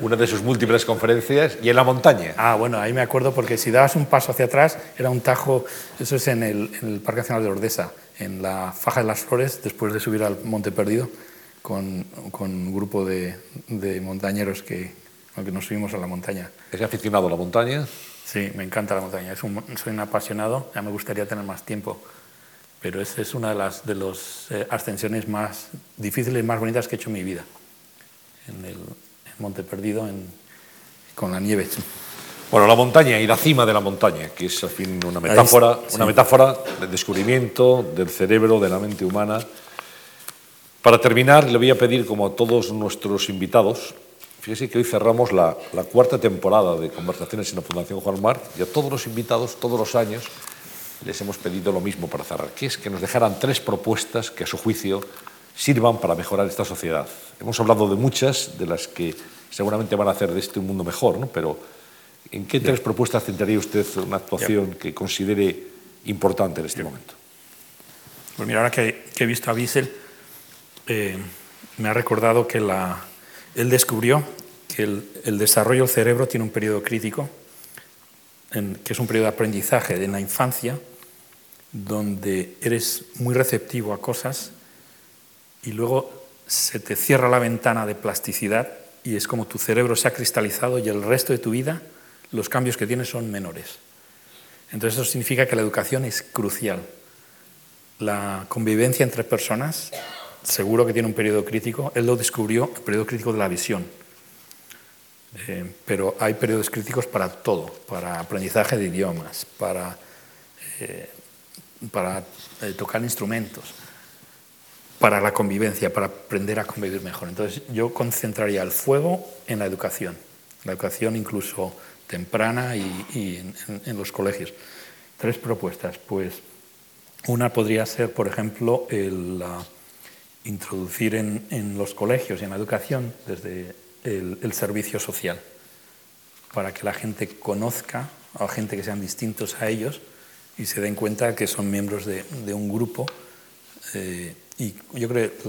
una de sus múltiples conferencias, y en la montaña. Ah, bueno, ahí me acuerdo porque si dabas un paso hacia atrás era un tajo, eso es en el, en el Parque Nacional de Ordesa, en la Faja de las Flores, después de subir al Monte Perdido, con, con un grupo de, de montañeros que, que nos subimos a la montaña. ¿Es aficionado a la montaña? Sí, me encanta la montaña, es un, soy un apasionado, ya me gustaría tener más tiempo, pero esta es una de las de los, eh, ascensiones más difíciles y más bonitas que he hecho en mi vida. En el, Monte Perdido en, con la nieve. Bueno, la montaña y la cima de la montaña, que es al fin una metáfora, sí. una metáfora del descubrimiento del cerebro, de la mente humana. Para terminar, le voy a pedir, como a todos nuestros invitados, fíjese que hoy cerramos la, la cuarta temporada de Conversaciones en la Fundación Juan Mar y a todos los invitados, todos los años, les hemos pedido lo mismo para cerrar, que es que nos dejaran tres propuestas que a su juicio sirvan para mejorar esta sociedad. Hemos hablado de muchas, de las que seguramente van a hacer de este un mundo mejor, ¿no? pero ¿en qué tres propuestas centraría usted una actuación que considere importante en este momento? Pues mira, ahora que, he visto a Wiesel, eh, me ha recordado que él descubrió que el, desarrollo del cerebro tiene un periodo crítico, que es un periodo de aprendizaje en la infancia, donde eres muy receptivo a cosas y luego se te cierra la ventana de plasticidad y es como tu cerebro se ha cristalizado y el resto de tu vida los cambios que tienes son menores. Entonces eso significa que la educación es crucial. La convivencia entre personas seguro que tiene un periodo crítico. Él lo descubrió, el periodo crítico de la visión. Eh, pero hay periodos críticos para todo, para aprendizaje de idiomas, para, eh, eh, tocar instrumentos, para la convivencia, para aprender a convivir mejor. Entonces yo concentraría el fuego en la educación, la educación incluso temprana y, en, los colegios. Tres propuestas, pues una podría ser, por ejemplo, el, introducir en, los colegios y en la educación desde el, servicio social, para que la gente conozca a gente que sean distintos a ellos y se den cuenta que son miembros de, un grupo. Eh, y yo creo que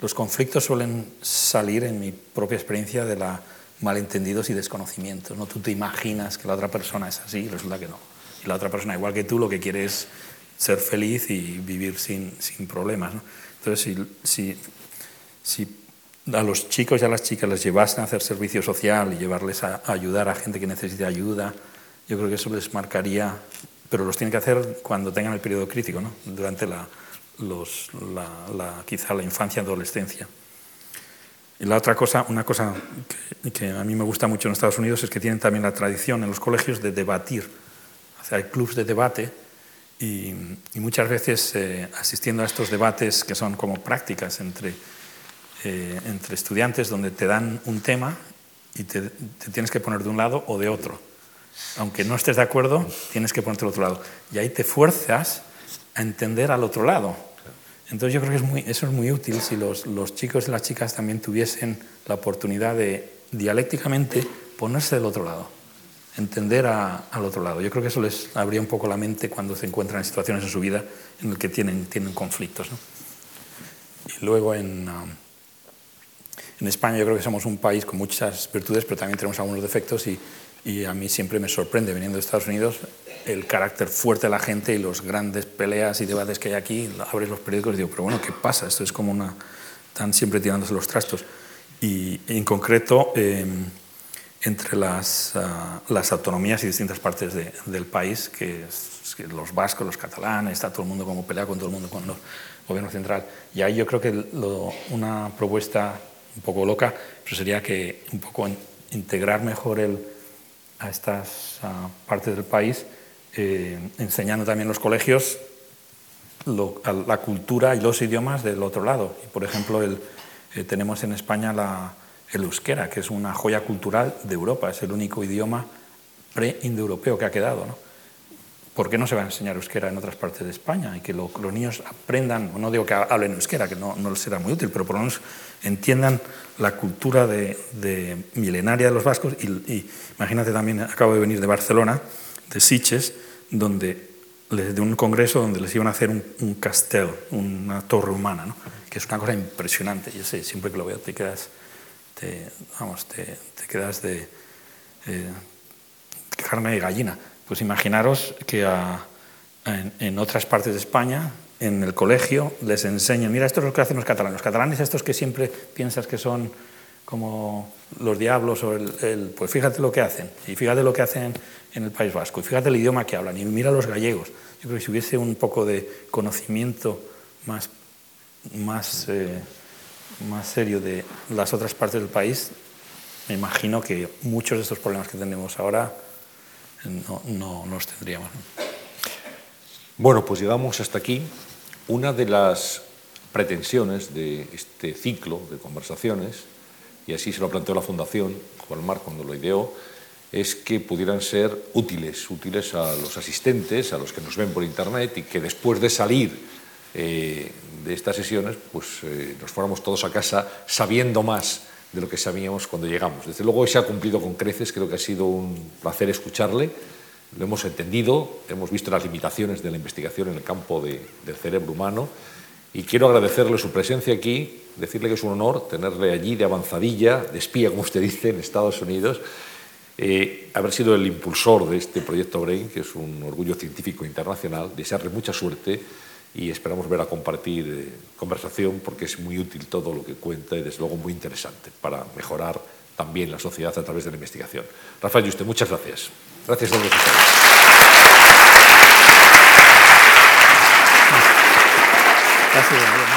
los conflictos suelen salir, en mi propia experiencia, de la malentendidos y desconocimientos. ¿no? Tú te imaginas que la otra persona es así y resulta que no. Y la otra persona, igual que tú, lo que quiere es ser feliz y vivir sin, sin problemas. ¿no? Entonces, si, si, a los chicos y a las chicas les llevasen a hacer servicio social y llevarles a, ayudar a gente que necesite ayuda, yo creo que eso les marcaría, pero los tienen que hacer cuando tengan el periodo crítico, ¿no? durante la, los, la, quizá la infancia adolescencia. Y la otra cosa, una cosa que, que, a mí me gusta mucho en Estados Unidos es que tienen también la tradición en los colegios de debatir. O sea, hay clubs de debate y, muchas veces eh, asistiendo a estos debates que son como prácticas entre, eh, entre estudiantes donde te dan un tema y te, tienes que poner de un lado o de otro. Aunque no estés de acuerdo, tienes que ponerte del otro lado. Y ahí te fuerzas a entender al otro lado. Entonces yo creo que es muy, eso es muy útil si los, los chicos y las chicas también tuviesen la oportunidad de dialécticamente ponerse del otro lado entender al otro lado. Yo creo que eso les abría un poco la mente cuando se encuentran en situaciones en su vida en las que tienen, tienen conflictos. Y luego en, um, en España yo creo que somos un país con muchas virtudes, pero también tenemos algunos defectos y, y a mí siempre me sorprende, viniendo de Estados Unidos, el carácter fuerte de la gente y los grandes peleas y debates que hay aquí. Abres los periódicos y digo, pero bueno, ¿qué pasa? Esto es como una... Están siempre tirándose los trastos. Y en concreto... Eh, entre las, ah, las autonomías y distintas partes del país, que, los vascos, los catalanes, está todo el mundo como pelea con todo el mundo con el gobierno central. Y ahí yo creo que una propuesta un poco loca pues sería que un poco integrar mejor el, a estas partes del país, eh, enseñando también los colegios la cultura y los idiomas del otro lado. Y, por ejemplo, eh, tenemos en España la, el euskera, que es una joya cultural de Europa, es el único idioma pre-indoeuropeo que ha quedado. ¿no? ¿Por qué no se va a enseñar euskera en otras partes de España? Y que los niños aprendan, no digo que hablen euskera, que no, no, les será muy útil, pero por lo menos entiendan la cultura de, milenaria de los vascos. Y, imagínate también, acabo de venir de Barcelona, de Siches, donde, de un congreso donde les iban a hacer un, un una torre humana, ¿no? que es una cosa impresionante. Yo sé, siempre que lo veo te quedas te, vamos, te, quedas de eh, carne de gallina. Pues imaginaros que en, otras partes de España, en el colegio, les enseñan, mira, esto es lo que hacen los catalanes. Los catalanes estos que siempre piensas que son como los diablos o el, pues fíjate lo que hacen y fíjate lo que hacen en el País Vasco y fíjate el idioma que hablan y mira los gallegos. Yo creo que si hubiese un poco de conocimiento más, más eh, más serio de las otras partes del país, me imagino que muchos de estos problemas que tenemos ahora no, no, los tendríamos. Bueno, pues llegamos hasta aquí. Una de las pretensiones de este ciclo de conversaciones, y así se lo planteó la Fundación, Juan Mar cuando lo ideó, es que pudieran ser útiles, útiles a los asistentes, a los que nos ven por Internet y que después de salir eh, de estas sesiones, pues eh, nos fuéramos todos a casa sabiendo más de lo que sabíamos cuando llegamos. Desde luego, se ha cumplido con creces, creo que ha sido un placer escucharle, lo hemos entendido, hemos visto las limitaciones de la investigación en el campo del cerebro humano y quiero agradecerle su presencia aquí, decirle que es un honor tenerle allí de avanzadilla, de espía, como usted dice, en Estados Unidos, eh, haber sido el impulsor de este proyecto BRAIN, que es un orgullo científico internacional, desearle mucha suerte y esperamos ver a compartir eh, conversación porque es muy útil todo lo que cuenta y desde luego muy interesante para mejorar también la sociedad a través de la investigación. Rafael y usted, muchas gracias. Gracias a todos Gracias.